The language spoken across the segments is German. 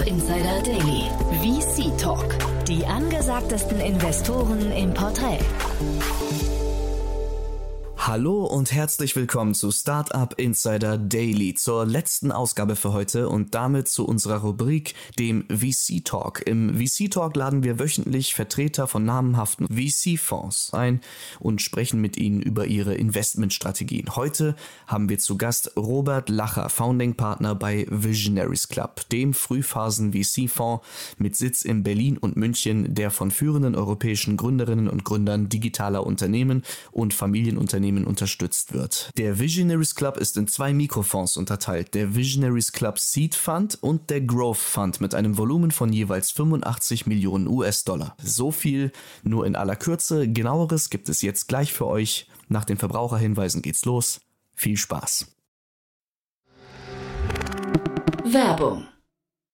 Startup Insider Daily. VC Talk. Die angesagtesten Investoren im Porträt. Hallo und herzlich willkommen zu Startup Insider Daily, zur letzten Ausgabe für heute und damit zu unserer Rubrik, dem VC Talk. Im VC Talk laden wir wöchentlich Vertreter von namhaften VC-Fonds ein und sprechen mit ihnen über ihre Investmentstrategien. Heute haben wir zu Gast Robert Lacher, Founding Partner bei Visionaries Club, dem Frühphasen-VC-Fonds mit Sitz in Berlin und München, der von führenden europäischen Gründerinnen und Gründern digitaler Unternehmen und Familienunternehmen unterstützt wird. Der Visionaries Club ist in zwei Mikrofonds unterteilt, der Visionaries Club Seed Fund und der Growth Fund mit einem Volumen von jeweils 85 Millionen US-Dollar. So viel nur in aller Kürze, genaueres gibt es jetzt gleich für euch. Nach den Verbraucherhinweisen geht's los. Viel Spaß. Werbung.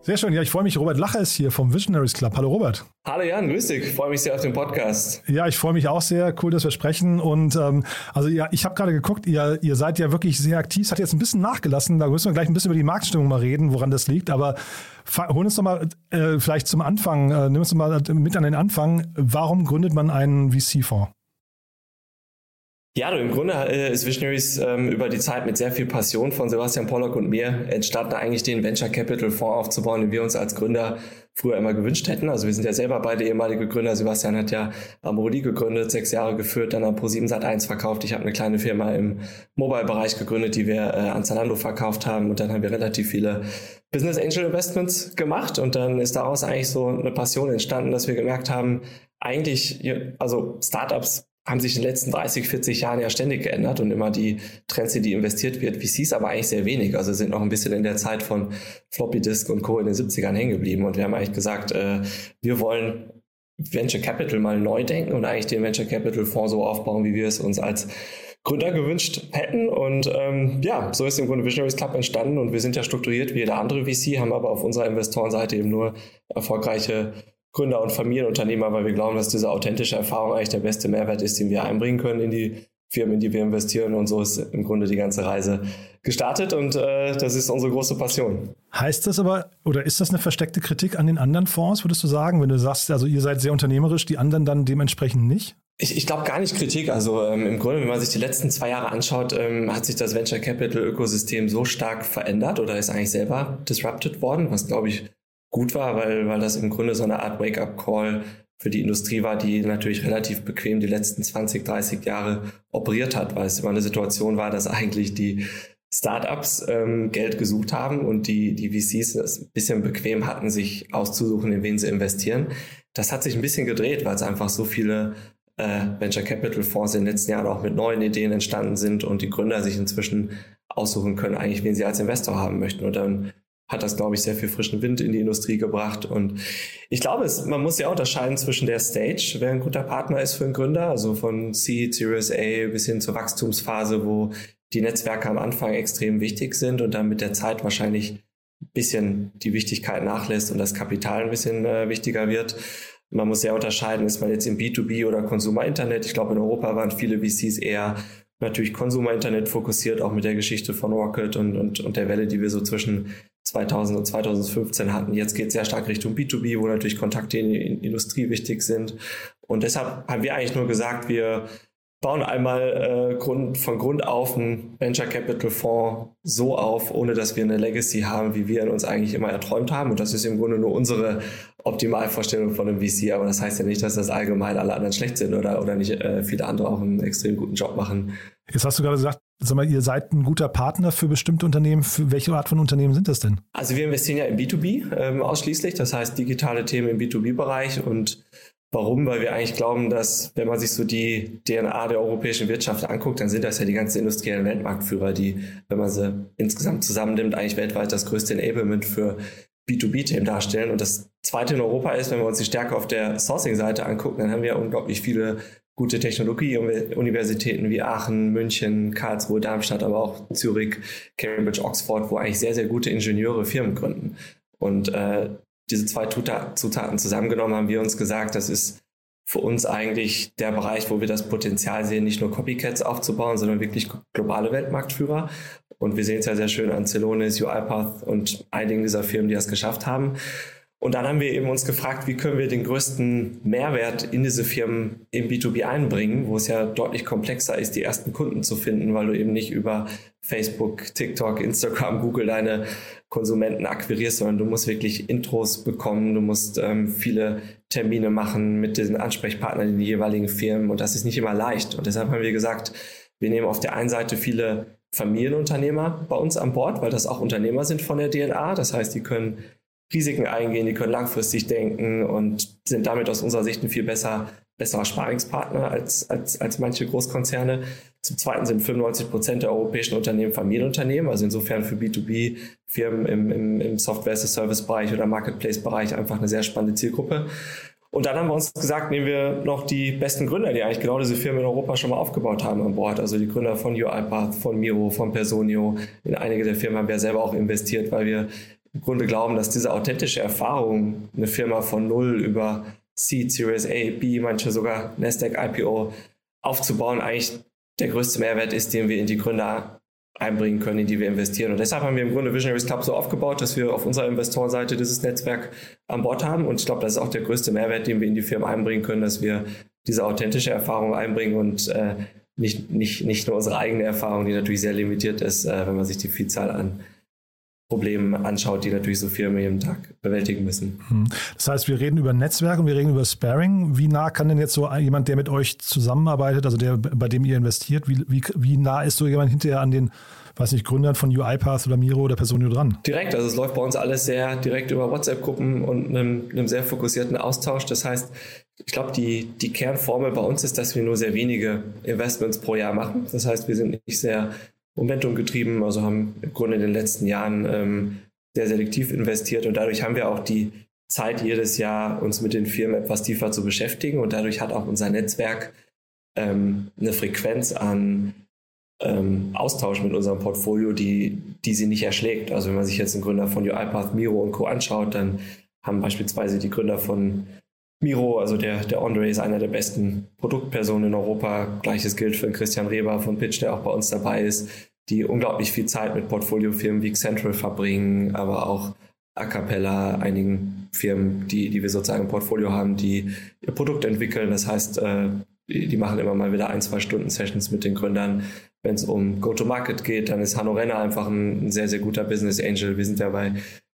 Sehr schön. Ja, ich freue mich. Robert Lacher ist hier vom Visionaries Club. Hallo Robert. Hallo Jan, grüß dich. Ich freue mich sehr auf den Podcast. Ja, ich freue mich auch sehr. Cool, dass wir sprechen. Und ähm, also ja, ich habe gerade geguckt, ihr, ihr seid ja wirklich sehr aktiv. Es hat jetzt ein bisschen nachgelassen. Da müssen wir gleich ein bisschen über die Marktstimmung mal reden, woran das liegt. Aber hol uns doch mal äh, vielleicht zum Anfang, äh, nimm uns doch mal mit an den Anfang. Warum gründet man einen VC-Fonds? Ja, du, im Grunde äh, ist Visionaries ähm, über die Zeit mit sehr viel Passion von Sebastian Pollock und mir entstanden, eigentlich den Venture Capital Fonds aufzubauen, den wir uns als Gründer früher immer gewünscht hätten. Also wir sind ja selber beide ehemalige Gründer. Sebastian hat ja Amorodi gegründet, sechs Jahre geführt, dann an Pro7 Sat 1 verkauft. Ich habe eine kleine Firma im Mobile-Bereich gegründet, die wir äh, an Zalando verkauft haben. Und dann haben wir relativ viele Business Angel Investments gemacht. Und dann ist daraus eigentlich so eine Passion entstanden, dass wir gemerkt haben, eigentlich, also Startups haben sich in den letzten 30, 40 Jahren ja ständig geändert und immer die Trends, in die investiert wird, VCs aber eigentlich sehr wenig. Also sind noch ein bisschen in der Zeit von Floppy Disk und Co. in den 70ern hängen geblieben. Und wir haben eigentlich gesagt, äh, wir wollen Venture Capital mal neu denken und eigentlich den Venture Capital Fonds so aufbauen, wie wir es uns als Gründer gewünscht hätten. Und ähm, ja, so ist im Grunde Visionaries Club entstanden und wir sind ja strukturiert wie jeder andere VC, haben aber auf unserer Investorenseite eben nur erfolgreiche Gründer und Familienunternehmer, weil wir glauben, dass diese authentische Erfahrung eigentlich der beste Mehrwert ist, den wir einbringen können in die Firmen, in die wir investieren. Und so ist im Grunde die ganze Reise gestartet und äh, das ist unsere große Passion. Heißt das aber, oder ist das eine versteckte Kritik an den anderen Fonds, würdest du sagen, wenn du sagst, also ihr seid sehr unternehmerisch, die anderen dann dementsprechend nicht? Ich, ich glaube gar nicht Kritik. Also ähm, im Grunde, wenn man sich die letzten zwei Jahre anschaut, ähm, hat sich das Venture Capital Ökosystem so stark verändert oder ist eigentlich selber disrupted worden, was glaube ich gut war, weil, weil das im Grunde so eine Art Wake-up-Call für die Industrie war, die natürlich relativ bequem die letzten 20, 30 Jahre operiert hat, weil es immer eine Situation war, dass eigentlich die Startups ähm, Geld gesucht haben und die, die VCs es ein bisschen bequem hatten, sich auszusuchen, in wen sie investieren. Das hat sich ein bisschen gedreht, weil es einfach so viele äh, Venture Capital Fonds in den letzten Jahren auch mit neuen Ideen entstanden sind und die Gründer sich inzwischen aussuchen können, eigentlich wen sie als Investor haben möchten. Und dann hat das, glaube ich, sehr viel frischen Wind in die Industrie gebracht. Und ich glaube, es, man muss ja unterscheiden zwischen der Stage, wer ein guter Partner ist für einen Gründer, also von Seed, Series A bis hin zur Wachstumsphase, wo die Netzwerke am Anfang extrem wichtig sind und dann mit der Zeit wahrscheinlich ein bisschen die Wichtigkeit nachlässt und das Kapital ein bisschen äh, wichtiger wird. Man muss ja unterscheiden, ist man jetzt im B2B oder Consumer Internet. Ich glaube, in Europa waren viele VCs eher natürlich Konsumer-Internet fokussiert, auch mit der Geschichte von Rocket und, und, und der Welle, die wir so zwischen 2000 und 2015 hatten. Jetzt geht es sehr stark Richtung B2B, wo natürlich Kontakte in die Industrie wichtig sind. Und deshalb haben wir eigentlich nur gesagt, wir bauen einmal äh, Grund, von Grund auf einen Venture Capital Fonds so auf, ohne dass wir eine Legacy haben, wie wir uns eigentlich immer erträumt haben. Und das ist im Grunde nur unsere Optimalvorstellung von einem VC. Aber das heißt ja nicht, dass das allgemein alle anderen schlecht sind oder, oder nicht äh, viele andere auch einen extrem guten Job machen. Jetzt hast du gerade gesagt, sag mal, ihr seid ein guter Partner für bestimmte Unternehmen. Für welche Art von Unternehmen sind das denn? Also wir investieren ja im B2B ähm, ausschließlich, das heißt digitale Themen im B2B-Bereich und Warum? Weil wir eigentlich glauben, dass wenn man sich so die DNA der europäischen Wirtschaft anguckt, dann sind das ja die ganzen industriellen Weltmarktführer, die, wenn man sie insgesamt zusammennimmt, eigentlich weltweit das größte Enablement für B2B-Themen darstellen. Und das zweite in Europa ist, wenn wir uns die Stärke auf der Sourcing-Seite angucken, dann haben wir unglaublich viele gute Technologie-Universitäten wie Aachen, München, Karlsruhe, Darmstadt, aber auch Zürich, Cambridge, Oxford, wo eigentlich sehr, sehr gute Ingenieure Firmen gründen. Und äh, diese zwei Zutaten zusammengenommen haben wir uns gesagt, das ist für uns eigentlich der Bereich, wo wir das Potenzial sehen, nicht nur Copycats aufzubauen, sondern wirklich globale Weltmarktführer. Und wir sehen es ja sehr schön an Celonis, UiPath und einigen dieser Firmen, die das geschafft haben. Und dann haben wir eben uns gefragt, wie können wir den größten Mehrwert in diese Firmen im B2B einbringen, wo es ja deutlich komplexer ist, die ersten Kunden zu finden, weil du eben nicht über Facebook, TikTok, Instagram, Google deine Konsumenten akquirierst, sondern du musst wirklich Intros bekommen, du musst ähm, viele Termine machen mit den Ansprechpartnern in den jeweiligen Firmen und das ist nicht immer leicht. Und deshalb haben wir gesagt, wir nehmen auf der einen Seite viele Familienunternehmer bei uns an Bord, weil das auch Unternehmer sind von der DNA. Das heißt, die können Risiken eingehen, die können langfristig denken und sind damit aus unserer Sicht ein viel besser, besserer Sparingspartner als, als, als manche Großkonzerne. Zum Zweiten sind 95 Prozent der europäischen Unternehmen Familienunternehmen, also insofern für B2B-Firmen im, im, im Software-as-a-Service-Bereich oder Marketplace-Bereich einfach eine sehr spannende Zielgruppe. Und dann haben wir uns gesagt, nehmen wir noch die besten Gründer, die eigentlich genau diese Firmen in Europa schon mal aufgebaut haben an Bord. Also die Gründer von UiPath, von Miro, von Personio. In einige der Firmen haben wir selber auch investiert, weil wir im Grunde glauben, dass diese authentische Erfahrung, eine Firma von Null über Seed, Series A, B, manche sogar Nasdaq IPO aufzubauen, eigentlich der größte Mehrwert ist, den wir in die Gründer einbringen können, in die wir investieren. Und deshalb haben wir im Grunde Visionaries Club so aufgebaut, dass wir auf unserer Investorenseite dieses Netzwerk an Bord haben. Und ich glaube, das ist auch der größte Mehrwert, den wir in die Firmen einbringen können, dass wir diese authentische Erfahrung einbringen und äh, nicht, nicht, nicht nur unsere eigene Erfahrung, die natürlich sehr limitiert ist, äh, wenn man sich die Vielzahl an Problemen anschaut, die natürlich so Firmen jeden Tag bewältigen müssen. Hm. Das heißt, wir reden über Netzwerk und wir reden über Sparing. Wie nah kann denn jetzt so jemand, der mit euch zusammenarbeitet, also der, bei dem ihr investiert, wie, wie, wie nah ist so jemand hinterher an den weiß nicht, Gründern von UiPath oder Miro oder Personio dran? Direkt, also es läuft bei uns alles sehr direkt über WhatsApp-Gruppen und einem, einem, sehr fokussierten Austausch. Das heißt, ich glaube, die, die Kernformel bei uns ist, dass wir nur sehr wenige Investments pro Jahr machen. Das heißt, wir sind nicht sehr Momentum getrieben, also haben im Grunde in den letzten Jahren ähm, sehr selektiv investiert und dadurch haben wir auch die Zeit jedes Jahr, uns mit den Firmen etwas tiefer zu beschäftigen und dadurch hat auch unser Netzwerk ähm, eine Frequenz an ähm, Austausch mit unserem Portfolio, die, die sie nicht erschlägt. Also wenn man sich jetzt einen Gründer von UiPath, Miro und Co. anschaut, dann haben beispielsweise die Gründer von Miro, also der, der Andre ist einer der besten Produktpersonen in Europa. Gleiches gilt für Christian Reber von Pitch, der auch bei uns dabei ist, die unglaublich viel Zeit mit Portfoliofirmen wie Central verbringen, aber auch A Cappella, einigen Firmen, die, die wir sozusagen im Portfolio haben, die ihr Produkt entwickeln. Das heißt, äh, die machen immer mal wieder ein, zwei Stunden Sessions mit den Gründern. Wenn es um Go-to-Market geht, dann ist Hanno Renner einfach ein, ein sehr, sehr guter Business Angel. Wir sind ja bei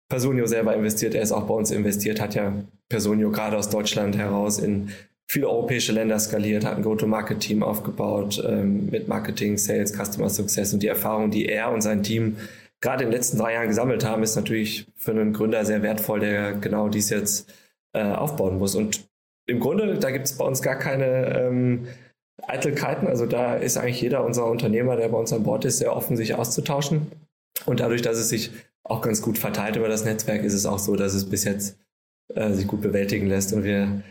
Personio selber investiert, er ist auch bei uns investiert, hat ja Personio gerade aus Deutschland heraus in viele europäische Länder skaliert, hat ein Go-to-Market-Team aufgebaut ähm, mit Marketing, Sales, Customer Success und die Erfahrung, die er und sein Team gerade in den letzten drei Jahren gesammelt haben, ist natürlich für einen Gründer sehr wertvoll, der genau dies jetzt äh, aufbauen muss. Und im Grunde, da gibt es bei uns gar keine ähm, Eitelkeiten. Also da ist eigentlich jeder unserer Unternehmer, der bei uns an Bord ist, sehr offen, sich auszutauschen. Und dadurch, dass es sich auch ganz gut verteilt über das Netzwerk, ist es auch so, dass es bis jetzt äh, sich gut bewältigen lässt und wir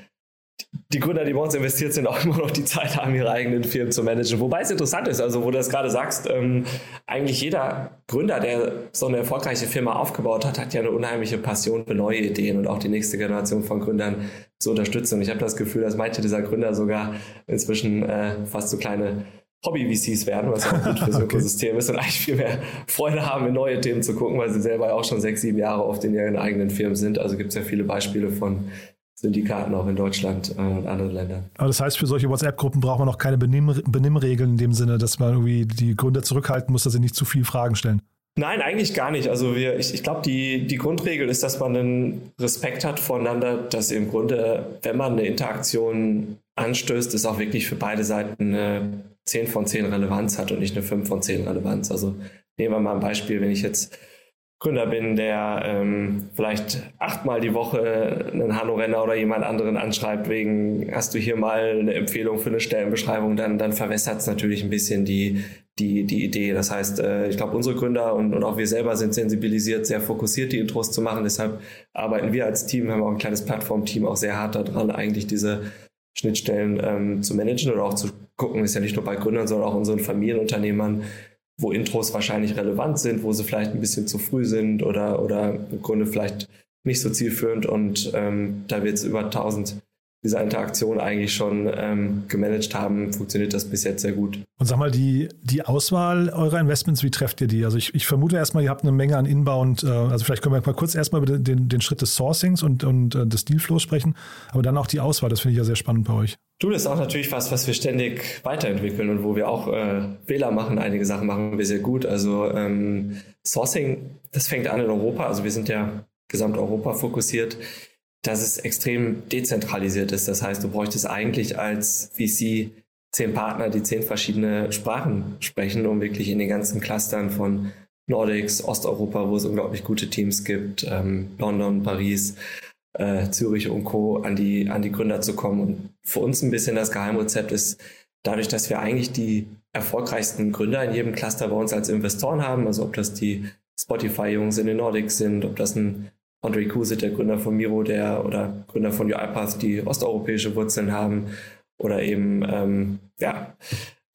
die Gründer, die bei uns investiert sind, auch immer noch die Zeit haben, ihre eigenen Firmen zu managen. Wobei es interessant ist, also wo du das gerade sagst, ähm, eigentlich jeder Gründer, der so eine erfolgreiche Firma aufgebaut hat, hat ja eine unheimliche Passion für neue Ideen und auch die nächste Generation von Gründern zu unterstützen. Und ich habe das Gefühl, dass manche dieser Gründer sogar inzwischen äh, fast so kleine Hobby-VCs werden, was auch gut für so okay. Ökosystem ist und eigentlich viel mehr Freude haben, in neue Themen zu gucken, weil sie selber auch schon sechs, sieben Jahre oft in ihren eigenen Firmen sind. Also gibt es ja viele Beispiele von Syndikaten auch in Deutschland äh, und anderen Ländern. Aber das heißt, für solche WhatsApp-Gruppen braucht man auch keine Benimm Benimmregeln in dem Sinne, dass man irgendwie die Gründer zurückhalten muss, dass sie nicht zu viele Fragen stellen. Nein, eigentlich gar nicht. Also wir, ich, ich glaube, die, die Grundregel ist, dass man einen Respekt hat voneinander, dass im Grunde, wenn man eine Interaktion anstößt, es auch wirklich für beide Seiten eine 10 von 10 Relevanz hat und nicht eine 5 von 10 Relevanz. Also nehmen wir mal ein Beispiel, wenn ich jetzt Gründer bin, der ähm, vielleicht achtmal die Woche einen Hanno-Renner oder jemand anderen anschreibt, wegen hast du hier mal eine Empfehlung für eine Stellenbeschreibung, dann, dann verwässert es natürlich ein bisschen die, die, die Idee. Das heißt, äh, ich glaube, unsere Gründer und, und auch wir selber sind sensibilisiert, sehr fokussiert, die Intros zu machen. Deshalb arbeiten wir als Team, haben auch ein kleines Plattformteam, auch sehr hart daran, eigentlich diese Schnittstellen ähm, zu managen oder auch zu gucken, ist ja nicht nur bei Gründern, sondern auch unseren Familienunternehmern, wo Intros wahrscheinlich relevant sind, wo sie vielleicht ein bisschen zu früh sind oder, oder im Grunde vielleicht nicht so zielführend. Und ähm, da wir jetzt über 1000 dieser Interaktion eigentlich schon ähm, gemanagt haben, funktioniert das bis jetzt sehr gut. Und sag mal, die, die Auswahl eurer Investments, wie trefft ihr die? Also ich, ich vermute erstmal, ihr habt eine Menge an Inbound, äh, also vielleicht können wir mal kurz erstmal über den, den Schritt des Sourcings und, und äh, des Dealflows sprechen, aber dann auch die Auswahl, das finde ich ja sehr spannend bei euch. Du, das ist auch natürlich was, was wir ständig weiterentwickeln und wo wir auch äh, Fehler machen. Einige Sachen machen wir sehr gut. Also ähm, Sourcing, das fängt an in Europa. Also wir sind ja Gesamteuropa fokussiert dass es extrem dezentralisiert ist. Das heißt, du bräuchtest eigentlich als VC zehn Partner, die zehn verschiedene Sprachen sprechen, um wirklich in den ganzen Clustern von Nordics, Osteuropa, wo es unglaublich gute Teams gibt, ähm, London, Paris, äh, Zürich und Co. an die, an die Gründer zu kommen. Und für uns ein bisschen das Geheimrezept ist, dadurch, dass wir eigentlich die erfolgreichsten Gründer in jedem Cluster bei uns als Investoren haben, also ob das die Spotify-Jungs in den Nordics sind, ob das ein Andrei Kusit, der Gründer von Miro, der oder Gründer von UiPath, die osteuropäische Wurzeln haben, oder eben ähm, ja,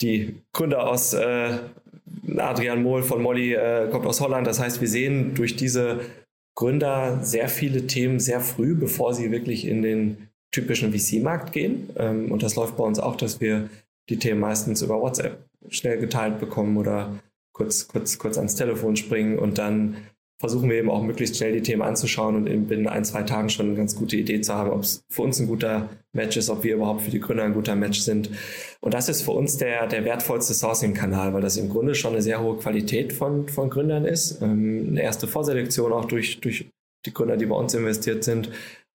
die Gründer aus äh, Adrian Mohl von Molly äh, kommt aus Holland. Das heißt, wir sehen durch diese Gründer sehr viele Themen sehr früh, bevor sie wirklich in den typischen VC-Markt gehen. Ähm, und das läuft bei uns auch, dass wir die Themen meistens über WhatsApp schnell geteilt bekommen oder kurz, kurz, kurz ans Telefon springen und dann versuchen wir eben auch möglichst schnell die Themen anzuschauen und in binnen ein, zwei Tagen schon eine ganz gute Idee zu haben, ob es für uns ein guter Match ist, ob wir überhaupt für die Gründer ein guter Match sind. Und das ist für uns der, der wertvollste Sourcing-Kanal, weil das im Grunde schon eine sehr hohe Qualität von, von Gründern ist. Ähm, eine erste Vorselektion auch durch, durch die Gründer, die bei uns investiert sind.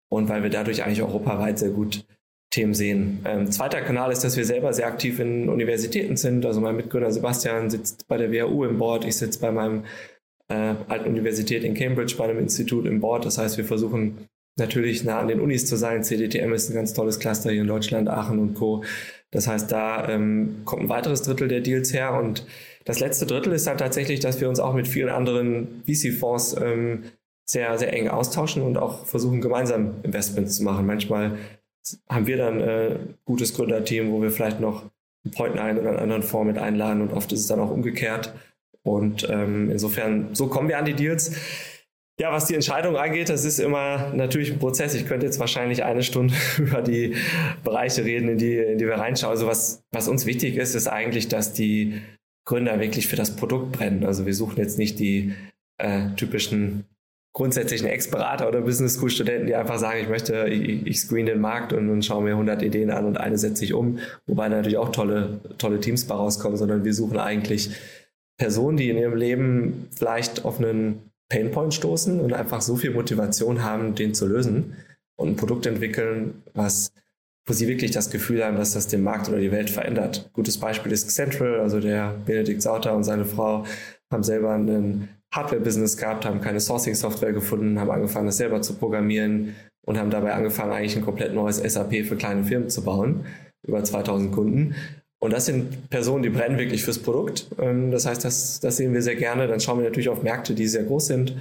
Und weil wir dadurch eigentlich europaweit sehr gut Themen sehen. Ähm, zweiter Kanal ist, dass wir selber sehr aktiv in Universitäten sind. Also mein Mitgründer Sebastian sitzt bei der WHU im Board, ich sitze bei meinem äh, alten Universität in Cambridge bei einem Institut im Board. Das heißt, wir versuchen natürlich nah an den Unis zu sein. CDTM ist ein ganz tolles Cluster hier in Deutschland, Aachen und Co. Das heißt, da ähm, kommt ein weiteres Drittel der Deals her. Und das letzte Drittel ist dann tatsächlich, dass wir uns auch mit vielen anderen VC-Fonds ähm, sehr, sehr eng austauschen und auch versuchen, gemeinsam Investments zu machen. Manchmal haben wir dann äh, gutes Gründerteam, wo wir vielleicht noch einen Point einen oder einen anderen Fonds mit einladen und oft ist es dann auch umgekehrt. Und ähm, insofern, so kommen wir an die Deals. Ja, was die Entscheidung angeht, das ist immer natürlich ein Prozess. Ich könnte jetzt wahrscheinlich eine Stunde über die Bereiche reden, in die, in die wir reinschauen. Also was, was uns wichtig ist, ist eigentlich, dass die Gründer wirklich für das Produkt brennen. Also wir suchen jetzt nicht die äh, typischen grundsätzlichen Ex-Berater oder Business School Studenten, die einfach sagen, ich möchte, ich, ich screen den Markt und, und schaue mir 100 Ideen an und eine setze ich um, wobei natürlich auch tolle, tolle Teams bei rauskommen, sondern wir suchen eigentlich Personen, die in ihrem Leben vielleicht auf einen Painpoint stoßen und einfach so viel Motivation haben, den zu lösen und ein Produkt entwickeln, was wo sie wirklich das Gefühl haben, dass das den Markt oder die Welt verändert. Gutes Beispiel ist Central, also der Benedikt Sauter und seine Frau haben selber ein Hardware-Business gehabt, haben keine Sourcing-Software gefunden, haben angefangen, das selber zu programmieren und haben dabei angefangen, eigentlich ein komplett neues SAP für kleine Firmen zu bauen, über 2000 Kunden. Und das sind Personen, die brennen wirklich fürs Produkt. Ähm, das heißt, das, das sehen wir sehr gerne. Dann schauen wir natürlich auf Märkte, die sehr groß sind,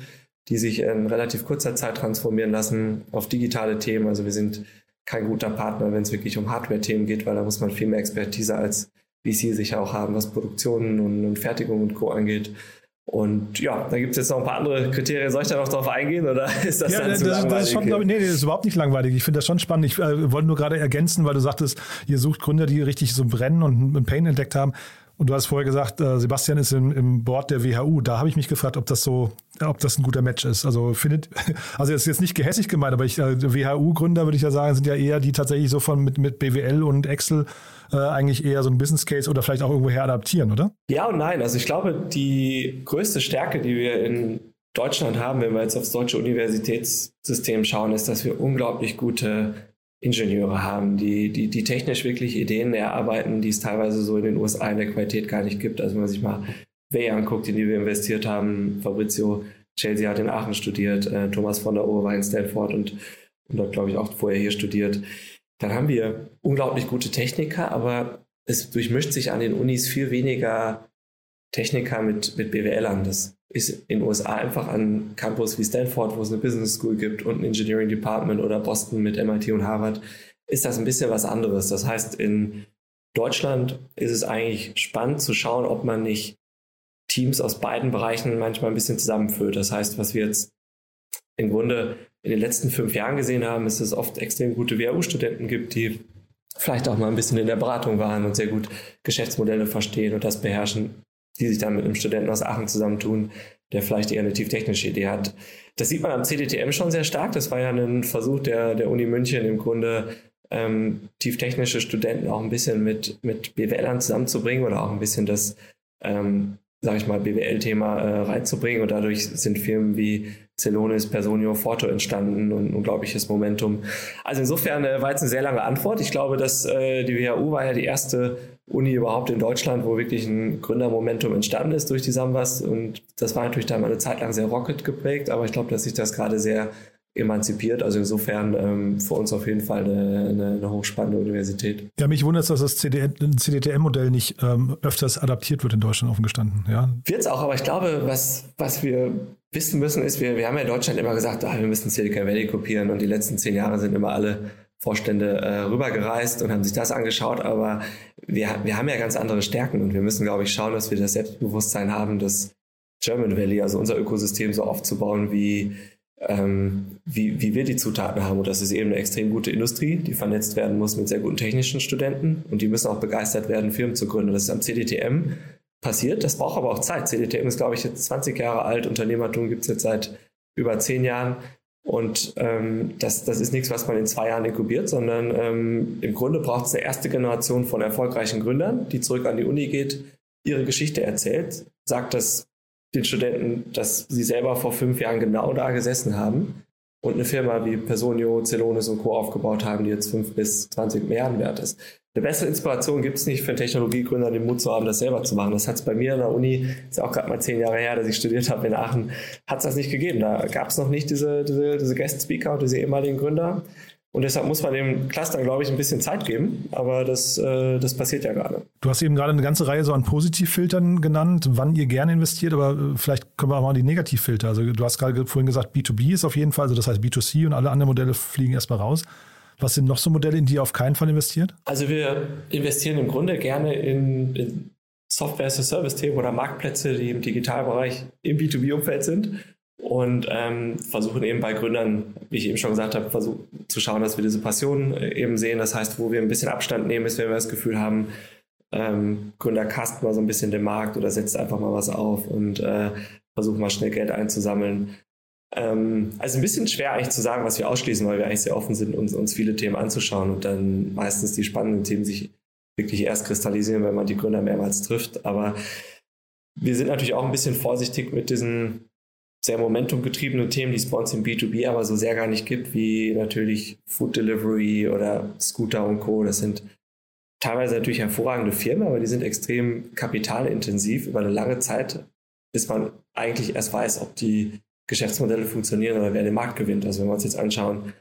die sich in relativ kurzer Zeit transformieren lassen, auf digitale Themen. Also wir sind kein guter Partner, wenn es wirklich um Hardware-Themen geht, weil da muss man viel mehr Expertise als VC sicher auch haben, was Produktionen und, und Fertigung und Co. angeht. Und ja, da gibt es jetzt noch ein paar andere Kriterien. Soll ich da noch drauf eingehen oder ist das ja, dann das, zu langweilig? das ist schon, glaube ich, nee, das ist überhaupt nicht langweilig. Ich finde das schon spannend. Ich äh, wollte nur gerade ergänzen, weil du sagtest, ihr sucht Gründer, die richtig so brennen und einen Pain entdeckt haben. Und du hast vorher gesagt, äh, Sebastian ist im, im Board der WHU. Da habe ich mich gefragt, ob das so, ob das ein guter Match ist. Also findet, also das ist jetzt nicht gehässig gemeint, aber ich, äh, WHU-Gründer würde ich ja sagen, sind ja eher die tatsächlich so von mit, mit BWL und Excel äh, eigentlich eher so ein Business Case oder vielleicht auch irgendwoher adaptieren, oder? Ja und nein. Also ich glaube, die größte Stärke, die wir in Deutschland haben, wenn wir jetzt aufs deutsche Universitätssystem schauen, ist, dass wir unglaublich gute Ingenieure haben, die, die, die technisch wirklich Ideen erarbeiten, die es teilweise so in den USA in der Qualität gar nicht gibt. Also wenn man sich mal Way anguckt, in die wir investiert haben, Fabrizio Chelsea hat in Aachen studiert, äh, Thomas von der Ohr war in Stanford und, und dort, glaube ich, auch vorher hier studiert. Dann haben wir unglaublich gute Techniker, aber es durchmischt sich an den Unis viel weniger Techniker mit, mit BWLern. Das ist in den USA einfach an Campus wie Stanford, wo es eine Business School gibt und ein Engineering Department oder Boston mit MIT und Harvard, ist das ein bisschen was anderes. Das heißt, in Deutschland ist es eigentlich spannend zu schauen, ob man nicht Teams aus beiden Bereichen manchmal ein bisschen zusammenführt. Das heißt, was wir jetzt im Grunde in den letzten fünf Jahren gesehen haben, ist, dass es oft extrem gute WHU-Studenten gibt, die vielleicht auch mal ein bisschen in der Beratung waren und sehr gut Geschäftsmodelle verstehen und das beherrschen die sich dann mit einem Studenten aus Aachen zusammentun, der vielleicht eher eine tieftechnische Idee hat. Das sieht man am CDTM schon sehr stark. Das war ja ein Versuch der, der Uni München im Grunde, ähm, tieftechnische Studenten auch ein bisschen mit, mit BWLern zusammenzubringen oder auch ein bisschen das, ähm, sage ich mal, BWL-Thema äh, reinzubringen. Und dadurch sind Firmen wie Celonis, Personio, Forto entstanden und unglaubliches Momentum. Also insofern äh, war jetzt eine sehr lange Antwort. Ich glaube, dass äh, die WHU war ja die erste Uni überhaupt in Deutschland, wo wirklich ein Gründermomentum entstanden ist durch die Sambas. Und das war natürlich dann mal eine Zeit lang sehr Rocket geprägt, aber ich glaube, dass sich das gerade sehr emanzipiert. Also insofern ähm, für uns auf jeden Fall eine, eine, eine hochspannende Universität. Ja, mich wundert es, dass das CDTM-Modell nicht ähm, öfters adaptiert wird in Deutschland offen gestanden. Ja. Wird es auch, aber ich glaube, was, was wir wissen müssen, ist, wir, wir haben ja in Deutschland immer gesagt, ah, wir müssen Silicon Valley kopieren und die letzten zehn Jahre sind immer alle Vorstände äh, rübergereist und haben sich das angeschaut, aber wir, wir haben ja ganz andere Stärken und wir müssen, glaube ich, schauen, dass wir das Selbstbewusstsein haben, das German Valley, also unser Ökosystem so aufzubauen, wie, ähm, wie, wie wir die Zutaten haben. Und das ist eben eine extrem gute Industrie, die vernetzt werden muss mit sehr guten technischen Studenten und die müssen auch begeistert werden, Firmen zu gründen. Das ist am CDTM passiert, das braucht aber auch Zeit. CDTM ist, glaube ich, jetzt 20 Jahre alt, Unternehmertum gibt es jetzt seit über zehn Jahren. Und ähm, das, das ist nichts, was man in zwei Jahren inkubiert, sondern ähm, im Grunde braucht es eine erste Generation von erfolgreichen Gründern, die zurück an die Uni geht, ihre Geschichte erzählt, sagt das den Studenten, dass sie selber vor fünf Jahren genau da gesessen haben und eine Firma wie Personio, Celonis und Co. aufgebaut haben, die jetzt fünf bis zwanzig Milliarden wert ist. Eine bessere Inspiration gibt es nicht für einen Technologiegründer, den Mut zu haben, das selber zu machen. Das hat es bei mir an der Uni, ist auch gerade mal zehn Jahre her, dass ich studiert habe in Aachen, hat es das nicht gegeben. Da gab es noch nicht diese, diese, diese Guest-Speaker und diese ehemaligen Gründer. Und deshalb muss man dem Cluster, glaube ich, ein bisschen Zeit geben. Aber das, äh, das passiert ja gerade. Du hast eben gerade eine ganze Reihe so an Positivfiltern genannt, wann ihr gerne investiert, aber äh, vielleicht können wir auch mal die Negativfilter. Also du hast gerade vorhin gesagt, B2B ist auf jeden Fall, also das heißt B2C und alle anderen Modelle fliegen erstmal raus. Was sind noch so Modelle, in die ihr auf keinen Fall investiert? Also wir investieren im Grunde gerne in, in Software-as-a-Service-Themen oder Marktplätze, die im Digitalbereich im B2B-Umfeld sind und ähm, versuchen eben bei Gründern, wie ich eben schon gesagt habe, versuchen zu schauen, dass wir diese Passion äh, eben sehen. Das heißt, wo wir ein bisschen Abstand nehmen, ist, wenn wir das Gefühl haben, ähm, Gründer casten mal so ein bisschen den Markt oder setzt einfach mal was auf und äh, versuchen mal schnell Geld einzusammeln. Ähm, also ein bisschen schwer eigentlich zu sagen, was wir ausschließen, weil wir eigentlich sehr offen sind, uns, uns viele Themen anzuschauen und dann meistens die spannenden Themen sich wirklich erst kristallisieren, wenn man die Gründer mehrmals trifft. Aber wir sind natürlich auch ein bisschen vorsichtig mit diesen sehr momentumgetriebenen Themen, die es bei uns im B2B aber so sehr gar nicht gibt, wie natürlich Food Delivery oder Scooter und Co. Das sind teilweise natürlich hervorragende Firmen, aber die sind extrem kapitalintensiv über eine lange Zeit, bis man eigentlich erst weiß, ob die Geschäftsmodelle funktionieren oder wer den Markt gewinnt. Also wenn wir uns jetzt anschauen,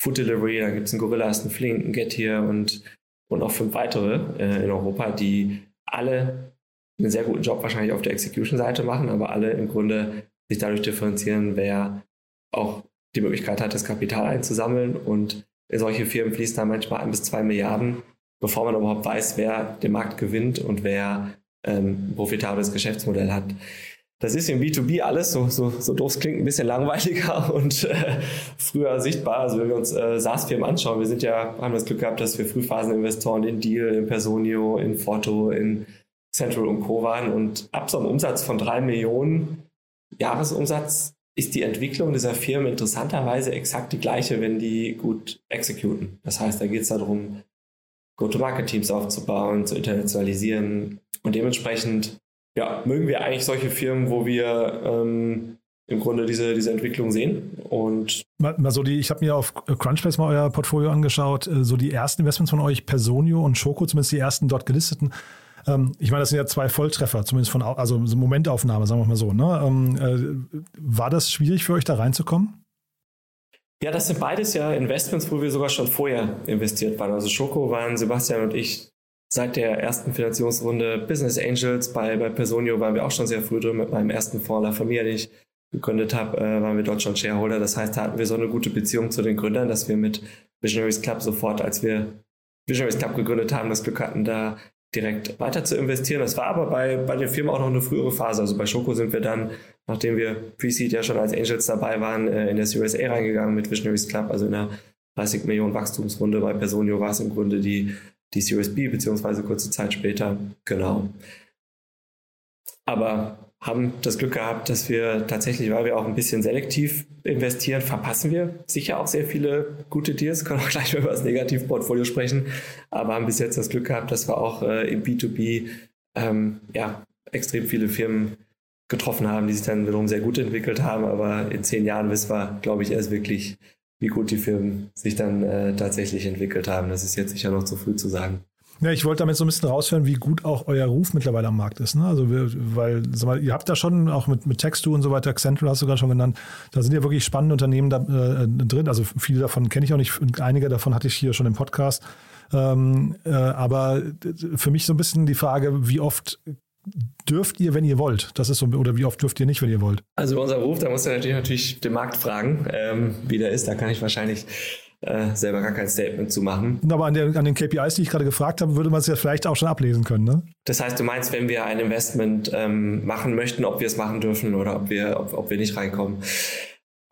Food Delivery, da gibt es einen Gorillas, einen Flink, einen Get Here und, und auch fünf weitere äh, in Europa, die alle einen sehr guten Job wahrscheinlich auf der Execution-Seite machen, aber alle im Grunde sich dadurch differenzieren, wer auch die Möglichkeit hat, das Kapital einzusammeln. Und in solche Firmen fließen da manchmal ein bis zwei Milliarden, bevor man überhaupt weiß, wer den Markt gewinnt und wer ähm, ein profitables Geschäftsmodell hat. das ist im B2B alles, so, so, so doof klingt, ein bisschen langweiliger und äh, früher sichtbar. Also wenn wir uns äh, SaaS-Firmen anschauen, wir sind ja, haben das Glück gehabt, dass wir Frühphaseninvestoren in Deal, in Personio, in Foto, in Central und Co. waren und ab so einem Umsatz von drei Millionen Jahresumsatz ist die Entwicklung dieser Firmen interessanterweise exakt die gleiche, wenn die gut exekuten. Das heißt, da geht es darum, Go-to-Market-Teams aufzubauen, zu internationalisieren und dementsprechend ja, mögen wir eigentlich solche Firmen, wo wir ähm, im Grunde diese, diese Entwicklung sehen. Und mal, mal so die, ich habe mir auf Crunchbase mal euer Portfolio angeschaut, äh, so die ersten Investments von euch, Personio und Schoko, zumindest die ersten dort gelisteten. Ähm, ich meine, das sind ja zwei Volltreffer, zumindest von also Momentaufnahme, sagen wir mal so. Ne? Ähm, äh, war das schwierig für euch da reinzukommen? Ja, das sind beides ja Investments, wo wir sogar schon vorher investiert waren. Also Schoko waren Sebastian und ich seit der ersten Finanzierungsrunde Business Angels. Bei, bei Personio waren wir auch schon sehr früh drin mit meinem ersten Fonds La den ich gegründet habe, äh, waren wir dort schon Shareholder. Das heißt, da hatten wir so eine gute Beziehung zu den Gründern, dass wir mit Visionaries Club sofort, als wir Visionaries Club gegründet haben, das Glück hatten, da direkt weiter zu investieren. Das war aber bei, bei den Firmen auch noch eine frühere Phase. Also bei Schoko sind wir dann, nachdem wir Pre-Seed ja schon als Angels dabei waren, äh, in das USA reingegangen mit Visionaries Club, also in einer 30 Millionen Wachstumsrunde. Bei Personio war es im Grunde die die Series B, beziehungsweise kurze Zeit später. Genau. Aber haben das Glück gehabt, dass wir tatsächlich, weil wir auch ein bisschen selektiv investieren, verpassen wir sicher auch sehr viele gute Deals, können auch gleich über das Negativportfolio sprechen, aber haben bis jetzt das Glück gehabt, dass wir auch äh, im B2B ähm, ja, extrem viele Firmen getroffen haben, die sich dann wiederum sehr gut entwickelt haben, aber in zehn Jahren wissen wir, glaube ich, erst wirklich, wie gut die Firmen sich dann äh, tatsächlich entwickelt haben. Das ist jetzt sicher noch zu früh zu sagen. Ja, ich wollte damit so ein bisschen raushören, wie gut auch euer Ruf mittlerweile am Markt ist. Ne? Also, wir, weil, sag mal, ihr habt da schon auch mit, mit Textu und so weiter, Central hast du gerade schon genannt, da sind ja wirklich spannende Unternehmen da, äh, drin. Also, viele davon kenne ich auch nicht, einige davon hatte ich hier schon im Podcast. Ähm, äh, aber für mich so ein bisschen die Frage, wie oft dürft ihr, wenn ihr wollt? Das ist so, oder wie oft dürft ihr nicht, wenn ihr wollt? Also unser Ruf, da musst du natürlich, natürlich den Markt fragen, ähm, wie der ist. Da kann ich wahrscheinlich äh, selber gar kein Statement zu machen. Aber an, der, an, den KPIs, die ich gerade gefragt habe, würde man es ja vielleicht auch schon ablesen können, ne? Das heißt, du meinst, wenn wir ein Investment ähm, machen möchten, ob wir es machen dürfen oder ob wir, ob, ob wir nicht reinkommen.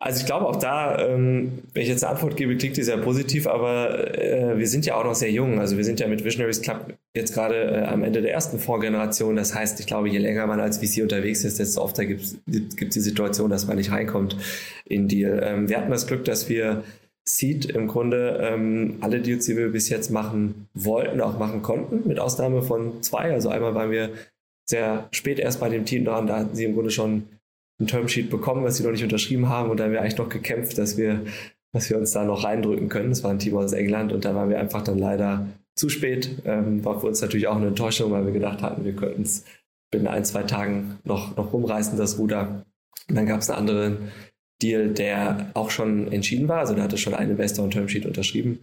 Also ich glaube auch da, ähm, wenn ich jetzt eine Antwort gebe, klingt die sehr positiv, aber äh, wir sind ja auch noch sehr jung. Also wir sind ja mit Visionaries Club jetzt gerade äh, am Ende der ersten Vorgeneration. Das heißt, ich glaube, je länger man als VC unterwegs ist, desto öfter gibt es die Situation, dass man nicht reinkommt in Deal. Ähm, wir hatten das Glück, dass wir Seed im Grunde ähm, alle Deals, die wir bis jetzt machen wollten, auch machen konnten, mit Ausnahme von zwei. Also einmal waren wir sehr spät erst bei dem Team dran, da hatten sie im Grunde schon ein Termsheet bekommen, was sie noch nicht unterschrieben haben. Und da haben wir eigentlich noch gekämpft, dass wir, dass wir uns da noch reindrücken können. Das war ein Team aus England und da waren wir einfach dann leider zu spät. Ähm, war für uns natürlich auch eine Enttäuschung, weil wir gedacht hatten, wir könnten es binnen ein, zwei Tagen noch, noch rumreißen, das Ruder. Und dann gab es einen anderen Deal, der auch schon entschieden war. Also da hatte schon ein Investor ein Termsheet unterschrieben.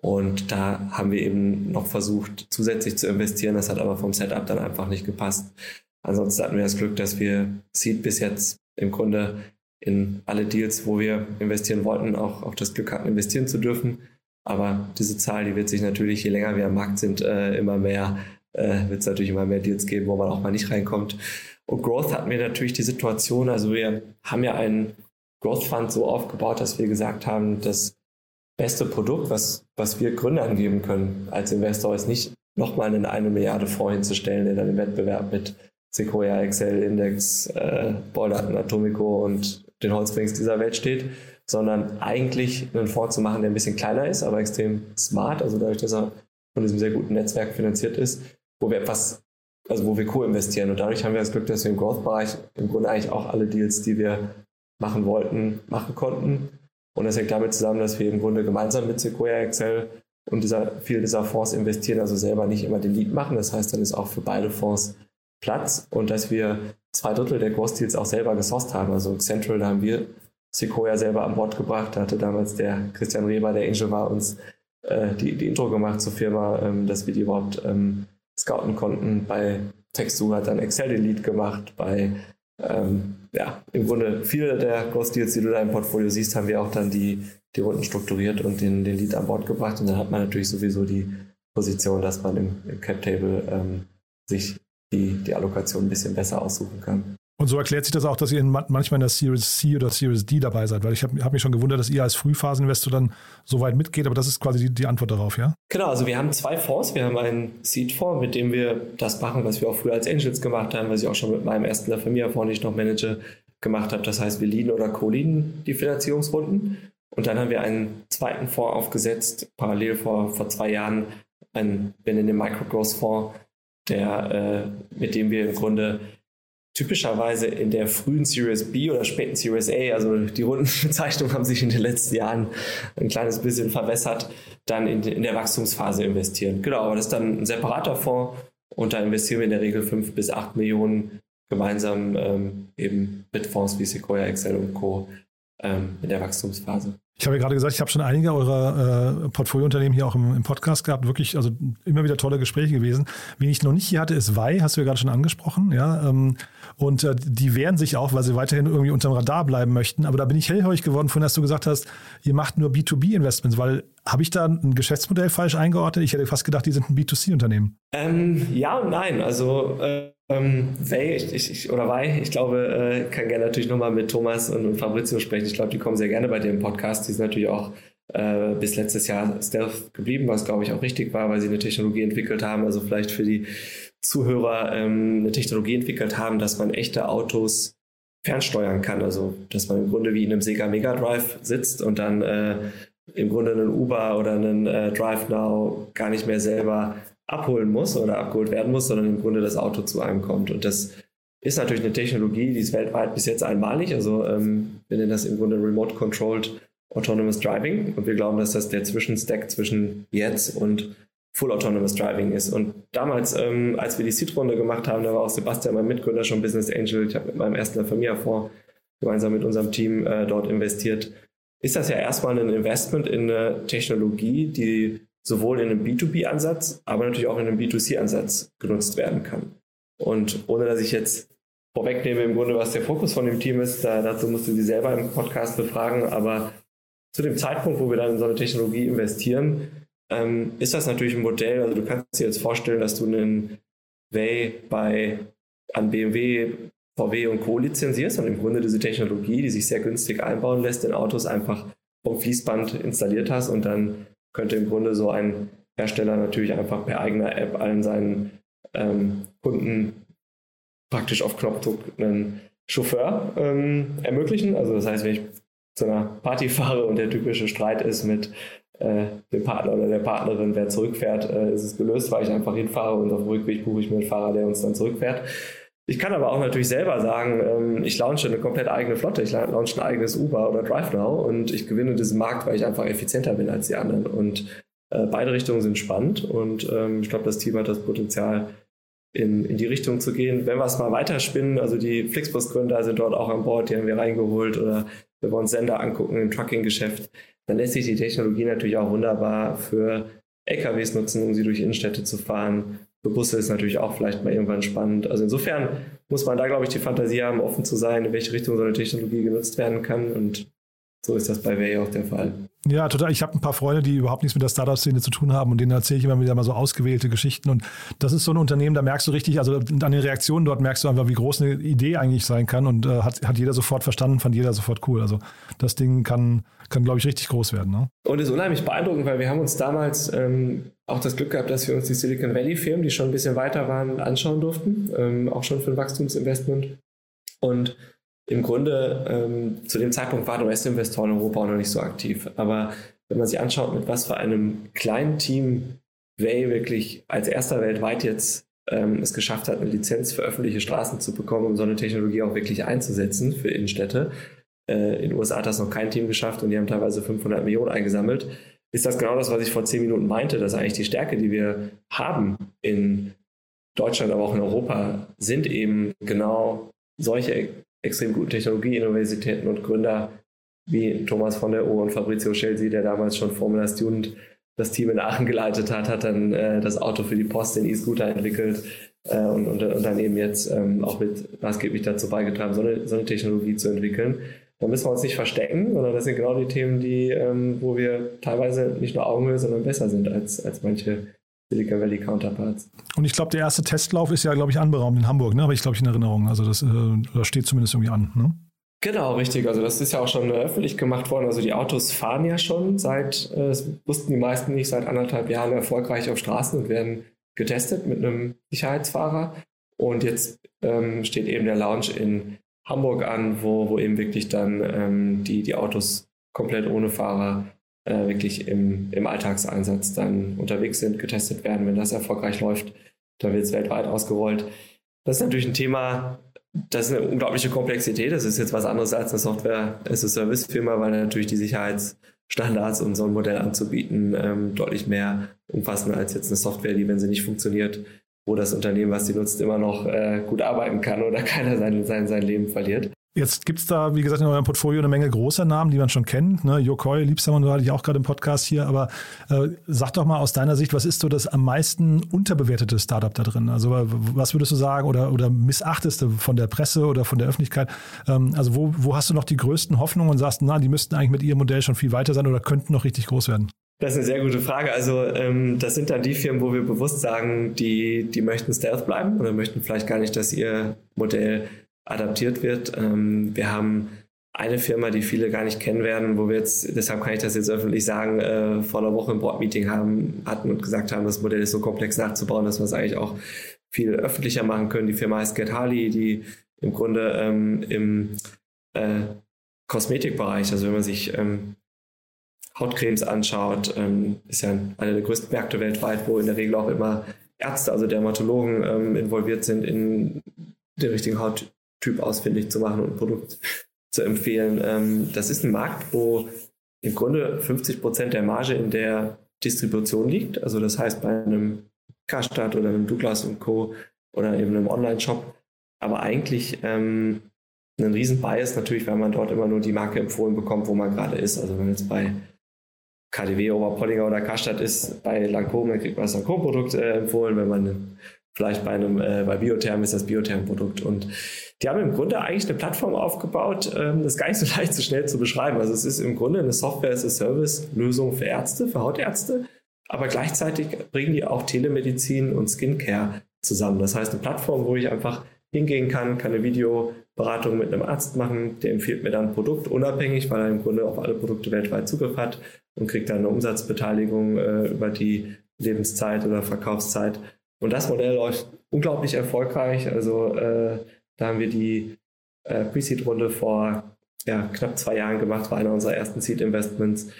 Und da haben wir eben noch versucht, zusätzlich zu investieren. Das hat aber vom Setup dann einfach nicht gepasst. Ansonsten hatten wir das Glück, dass wir Seed bis jetzt im Grunde in alle Deals, wo wir investieren wollten, auch, auch das Glück hatten, investieren zu dürfen. Aber diese Zahl, die wird sich natürlich, je länger wir am Markt sind, äh, immer mehr, äh, wird es natürlich immer mehr Deals geben, wo man auch mal nicht reinkommt. Und Growth hatten wir natürlich die Situation, also wir haben ja einen Growth Fund so aufgebaut, dass wir gesagt haben, das beste Produkt, was, was wir Gründern geben können als Investor, ist nicht nochmal einen eine Milliarde Fonds hinzustellen, dann im Wettbewerb mit Sequoia, Excel, Index, äh, Balldaten, Atomico und den Holzbrings dieser Welt steht, sondern eigentlich einen Fonds zu machen, der ein bisschen kleiner ist, aber extrem smart, also dadurch, dass er von diesem sehr guten Netzwerk finanziert ist, wo wir etwas, also wo wir co-investieren. Und dadurch haben wir das Glück, dass wir im Growth-Bereich im Grunde eigentlich auch alle Deals, die wir machen wollten, machen konnten. Und das hängt damit zusammen, dass wir im Grunde gemeinsam mit Sequoia Excel und dieser, viel dieser Fonds investieren, also selber nicht immer den Lead machen. Das heißt, dann ist auch für beide Fonds Platz und dass wir zwei Drittel der Growth Deals auch selber gesourced haben. Also Central, da haben wir Sequoia selber an Bord gebracht. Da hatte damals der Christian Reber, der Angel war, uns äh, die, die Intro gemacht zur Firma, ähm, dass wir die überhaupt ähm, scouten konnten. Bei Textu hat dann Excel den Lead gemacht. Bei, ähm, ja, im Grunde viele der Growth Deals, die du da im Portfolio siehst, haben wir auch dann die, die Runden strukturiert und den, den Lead an Bord gebracht. Und dann hat man natürlich sowieso die Position, dass man im, im Cap Table ähm, sich die, die Allokation ein bisschen besser aussuchen kann. Und so erklärt sich das auch, dass ihr manchmal in der Series C oder Series D dabei seid, weil ich habe hab mich schon gewundert, dass ihr als Frühphaseninvestor dann so weit mitgeht, aber das ist quasi die, die, Antwort darauf, ja? Genau, also wir haben zwei Fonds. Wir haben einen Seed-Fonds, mit dem wir das machen, was wir auch früher als Angels gemacht haben, was ich auch schon mit meinem ersten La Familia-Fonds, den ich noch manage, gemacht habe. Das heißt, wir leaden oder co-leaden die Finanzierungsrunden. Und dann haben wir einen zweiten Fonds aufgesetzt, parallel vor, vor zwei Jahren, einen, wir nennen den Microgrowth-Fonds, äh, mit dem wir im Grunde typischerweise in der frühen Series B oder späten Series A, also die Rundenbezeichnungen haben sich in den letzten Jahren ein kleines bisschen verwässert, dann in, in der Wachstumsphase investieren. Genau, aber das ist dann ein separater Fonds und da investieren wir in der Regel fünf bis acht Millionen gemeinsam ähm, eben mit Fonds wie Sequoia, Excel und Co. Ähm, in der Wachstumsphase. Ich habe ja gerade gesagt, ich habe schon einige eurer äh, Portfoliounternehmen hier auch im, im, Podcast gehabt. Wirklich, also immer wieder tolle Gespräche gewesen. Wen ich noch nicht hier hatte, ist Wei, hast du ja gerade schon angesprochen. Ja, ähm, und äh, die wehren sich auch, weil sie weiterhin irgendwie unterm Radar bleiben möchten. Aber da bin ich hellhörig geworden, von dass du gesagt hast, ihr macht nur B2B-Investments, weil habe ich da ein Geschäftsmodell falsch eingeordnet? Ich hätte fast gedacht, die sind ein B2C-Unternehmen. Ähm, ja und nein. Also äh ähm, Way, ich, ich, oder Wei, ich glaube, äh, kann gerne natürlich nochmal mit Thomas und, und Fabrizio sprechen. Ich glaube, die kommen sehr gerne bei dir im Podcast. Die sind natürlich auch äh, bis letztes Jahr Stealth geblieben, was glaube ich auch richtig war, weil sie eine Technologie entwickelt haben. Also vielleicht für die Zuhörer ähm, eine Technologie entwickelt haben, dass man echte Autos fernsteuern kann. Also dass man im Grunde wie in einem Sega Mega Drive sitzt und dann äh, im Grunde einen Uber oder einen äh, Drive Now gar nicht mehr selber abholen muss oder abgeholt werden muss, sondern im Grunde das Auto zu einem kommt. Und das ist natürlich eine Technologie, die ist weltweit bis jetzt einmalig. Also ähm, wir nennen das im Grunde Remote Controlled Autonomous Driving. Und wir glauben, dass das der Zwischenstack zwischen jetzt und Full Autonomous Driving ist. Und damals, ähm, als wir die Seed-Runde gemacht haben, da war auch Sebastian, mein Mitgründer, schon Business Angel. Ich habe mit meinem ersten Familia-Fonds gemeinsam mit unserem Team äh, dort investiert. Ist das ja erstmal ein Investment in eine Technologie, die sowohl in einem B2B-Ansatz, aber natürlich auch in einem B2C-Ansatz genutzt werden kann. Und ohne dass ich jetzt vorwegnehme im Grunde, was der Fokus von dem Team ist, da, dazu musst du sie selber im Podcast befragen, aber zu dem Zeitpunkt, wo wir dann in so eine Technologie investieren, ähm, ist das natürlich ein Modell, also du kannst dir jetzt vorstellen, dass du einen Way bei an BMW, VW und Co. lizenzierst und im Grunde diese Technologie, die sich sehr günstig einbauen lässt, in Autos einfach vom Fließband installiert hast und dann könnte im Grunde so ein Hersteller natürlich einfach per eigener App allen seinen ähm, Kunden praktisch auf Knopfdruck einen Chauffeur ähm, ermöglichen. Also das heißt, wenn ich zu einer Party fahre und der typische Streit ist mit äh, dem Partner oder der Partnerin, wer zurückfährt, äh, ist es gelöst, weil ich einfach hinfahre und auf dem Rückweg buche ich mir einen Fahrer, der uns dann zurückfährt. Ich kann aber auch natürlich selber sagen, ähm, ich launche eine komplett eigene Flotte, ich launche ein eigenes Uber oder DriveNow und ich gewinne diesen Markt, weil ich einfach effizienter bin als die anderen. Und äh, beide Richtungen sind spannend und ähm, ich glaube, das Team hat das Potenzial, in, in die Richtung zu gehen. Wenn wir es mal weiterspinnen, also die Flixbus-Gründer sind dort auch an Bord, die haben wir reingeholt oder wenn wir uns Sender angucken im Trucking-Geschäft, dann lässt sich die Technologie natürlich auch wunderbar für LKWs nutzen, um sie durch Innenstädte zu fahren, für Busse ist natürlich auch vielleicht mal irgendwann spannend. Also insofern muss man da, glaube ich, die Fantasie haben, offen zu sein, in welche Richtung so eine Technologie genutzt werden kann. Und so ist das bei Way auch der Fall. Ja, total. Ich habe ein paar Freunde, die überhaupt nichts mit der Startup-Szene zu tun haben und denen erzähle ich immer wieder mal so ausgewählte Geschichten. Und das ist so ein Unternehmen, da merkst du richtig, also an den Reaktionen dort merkst du einfach, wie groß eine Idee eigentlich sein kann und äh, hat, hat jeder sofort verstanden, fand jeder sofort cool. Also das Ding kann, kann glaube ich, richtig groß werden. Ne? Und ist unheimlich beeindruckend, weil wir haben uns damals ähm, auch das Glück gehabt, dass wir uns die Silicon Valley-Firmen, die schon ein bisschen weiter waren, anschauen durften, ähm, auch schon für ein Wachstumsinvestment. Und im Grunde ähm, zu dem Zeitpunkt waren US-Investoren in Europa auch noch nicht so aktiv. Aber wenn man sich anschaut, mit was für einem kleinen Team Way wirklich als erster weltweit jetzt ähm, es geschafft hat, eine Lizenz für öffentliche Straßen zu bekommen, um so eine Technologie auch wirklich einzusetzen für Innenstädte. Äh, in den USA hat das noch kein Team geschafft und die haben teilweise 500 Millionen eingesammelt. Ist das genau das, was ich vor zehn Minuten meinte, dass eigentlich die Stärke, die wir haben in Deutschland, aber auch in Europa, sind eben genau solche extrem guten Technologie-Universitäten und Gründer wie Thomas von der O und Fabrizio Schelsi, der damals schon Formula Student das Team in Aachen geleitet hat, hat dann äh, das Auto für die Post, den E-Scooter entwickelt äh, und, und, und, dann eben jetzt ähm, auch mit maßgeblich dazu beigetragen, so eine, so eine Technologie zu entwickeln. Da müssen wir uns nicht verstecken, sondern das sind genau die Themen, die, ähm, wo wir teilweise nicht nur Augenhöhe, sondern besser sind als, als manche Silicon Valley Counterparts. Und ich glaube, der erste Testlauf ist ja, glaube ich, anberaumt in Hamburg, ne? Habe ich, glaube ich, in Erinnerung. Also das, äh, das steht zumindest irgendwie an. Ne? Genau, richtig. Also das ist ja auch schon öffentlich gemacht worden. Also die Autos fahren ja schon seit, äh, das wussten die meisten nicht, seit anderthalb Jahren erfolgreich auf Straßen und werden getestet mit einem Sicherheitsfahrer. Und jetzt ähm, steht eben der Launch in Hamburg an, wo, wo eben wirklich dann ähm, die, die Autos komplett ohne Fahrer äh, wirklich im, im Alltagseinsatz dann unterwegs sind, getestet werden. Wenn das erfolgreich läuft, dann wird es weltweit ausgerollt. Das ist natürlich ein Thema, das ist eine unglaubliche Komplexität. Das ist jetzt was anderes als eine Software-as-a-Service-Firma, weil natürlich die Sicherheitsstandards, um so ein Modell anzubieten, ähm, deutlich mehr umfassen als jetzt eine Software, die, wenn sie nicht funktioniert, wo das Unternehmen, was sie nutzt, immer noch äh, gut arbeiten kann oder keiner sein, sein, sein Leben verliert. Jetzt gibt es da, wie gesagt, in eurem Portfolio eine Menge großer Namen, die man schon kennt. Ne? Yokoi, Liebstermann, hatte ich auch gerade im Podcast hier. Aber äh, sag doch mal aus deiner Sicht, was ist so das am meisten unterbewertete Startup da drin? Also was würdest du sagen oder, oder missachteste von der Presse oder von der Öffentlichkeit? Ähm, also wo, wo hast du noch die größten Hoffnungen und sagst, na, die müssten eigentlich mit ihrem Modell schon viel weiter sein oder könnten noch richtig groß werden? Das ist eine sehr gute Frage. Also ähm, das sind dann die Firmen, wo wir bewusst sagen, die, die möchten Stealth bleiben oder möchten vielleicht gar nicht, dass ihr Modell adaptiert wird. Ähm, wir haben eine Firma, die viele gar nicht kennen werden, wo wir jetzt, deshalb kann ich das jetzt öffentlich sagen, äh, vor einer Woche ein Board-Meeting haben, hatten und gesagt haben, das Modell ist so komplex nachzubauen, dass wir es eigentlich auch viel öffentlicher machen können. Die Firma heißt Get Harley, die im Grunde ähm, im äh, Kosmetikbereich, also wenn man sich ähm, Hautcremes anschaut, ähm, ist ja einer der größten Märkte weltweit, wo in der Regel auch immer Ärzte, also Dermatologen ähm, involviert sind in den richtigen Haut Typ ausfindig zu machen und ein Produkt zu empfehlen. Ähm, das ist ein Markt, wo im Grunde 50 Prozent der Marge in der Distribution liegt. Also das heißt bei einem Karstadt oder einem Douglas und Co. oder eben einem Online-Shop. Aber eigentlich ähm, ein riesen Bias natürlich, weil man dort immer nur die Marke empfohlen bekommt, wo man gerade ist. Also wenn man jetzt bei KDW, Oberpollinger oder Karstadt ist, bei Lancôme kriegt man das Lancôme-Produkt äh, empfohlen. Wenn man vielleicht bei einem äh, bei Biotherm ist das Biotherm-Produkt. Und die haben im Grunde eigentlich eine Plattform aufgebaut, ähm, das ist gar nicht so leicht so schnell zu beschreiben. Also es ist im Grunde eine Software-as-a-Service-Lösung für Ärzte, für Hautärzte, aber gleichzeitig bringen die auch Telemedizin und Skincare zusammen. Das heißt, eine Plattform, wo ich einfach hingehen kann, kann eine Videoberatung mit einem Arzt machen, der empfiehlt mir dann ein Produkt unabhängig, weil er im Grunde auf alle Produkte weltweit Zugriff hat und kriegt dann eine Umsatzbeteiligung äh, über die Lebenszeit oder Verkaufszeit. Und das Modell läuft unglaublich erfolgreich. Also äh, da haben wir die äh, Pre-Seed-Runde vor ja, knapp zwei Jahren gemacht, war einer unserer ersten Seed-Investments.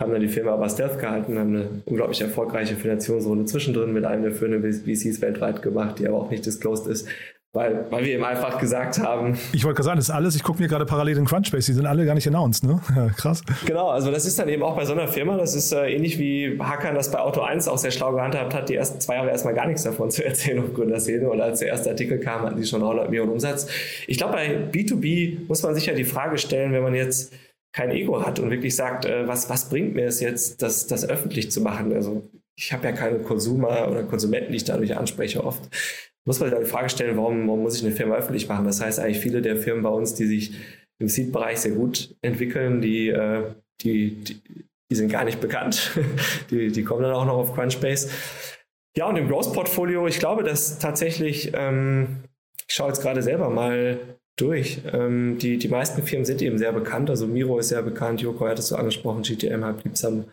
Haben dann die Firma aber Stealth gehalten, haben eine unglaublich erfolgreiche Finanzierungsrunde zwischendrin mit einem der führenden VCs weltweit gemacht, die aber auch nicht disclosed ist. Weil, weil wir eben einfach gesagt haben. Ich wollte gerade sagen, das ist alles, ich gucke mir gerade parallel in Crunchbase, die sind alle gar nicht announced, ne? Ja, krass. Genau, also das ist dann eben auch bei so einer Firma, das ist äh, ähnlich wie Hackern das bei Auto 1 auch sehr schlau gehandhabt hat, die ersten zwei Jahre erstmal gar nichts davon zu erzählen auf Gründerszene und als der erste Artikel kam, hatten die schon 100 Millionen Umsatz. Ich glaube, bei B2B muss man sich ja die Frage stellen, wenn man jetzt kein Ego hat und wirklich sagt, äh, was, was bringt mir es jetzt, das, das öffentlich zu machen? Also ich habe ja keine Konsumer oder Konsumenten, die ich dadurch anspreche oft muss man sich die Frage stellen, warum, warum muss ich eine Firma öffentlich machen? Das heißt eigentlich viele der Firmen bei uns, die sich im Seed-Bereich sehr gut entwickeln, die, äh, die, die, sind gar nicht bekannt. die, die kommen dann auch noch auf Crunchbase. Ja, und im Growth-Portfolio, ich glaube, dass tatsächlich, ähm, ich schaue jetzt gerade selber mal durch. Ähm, die, die meisten Firmen sind eben sehr bekannt. Also Miro ist sehr bekannt, Joko hattest du angesprochen, GTM, Halbliebsam,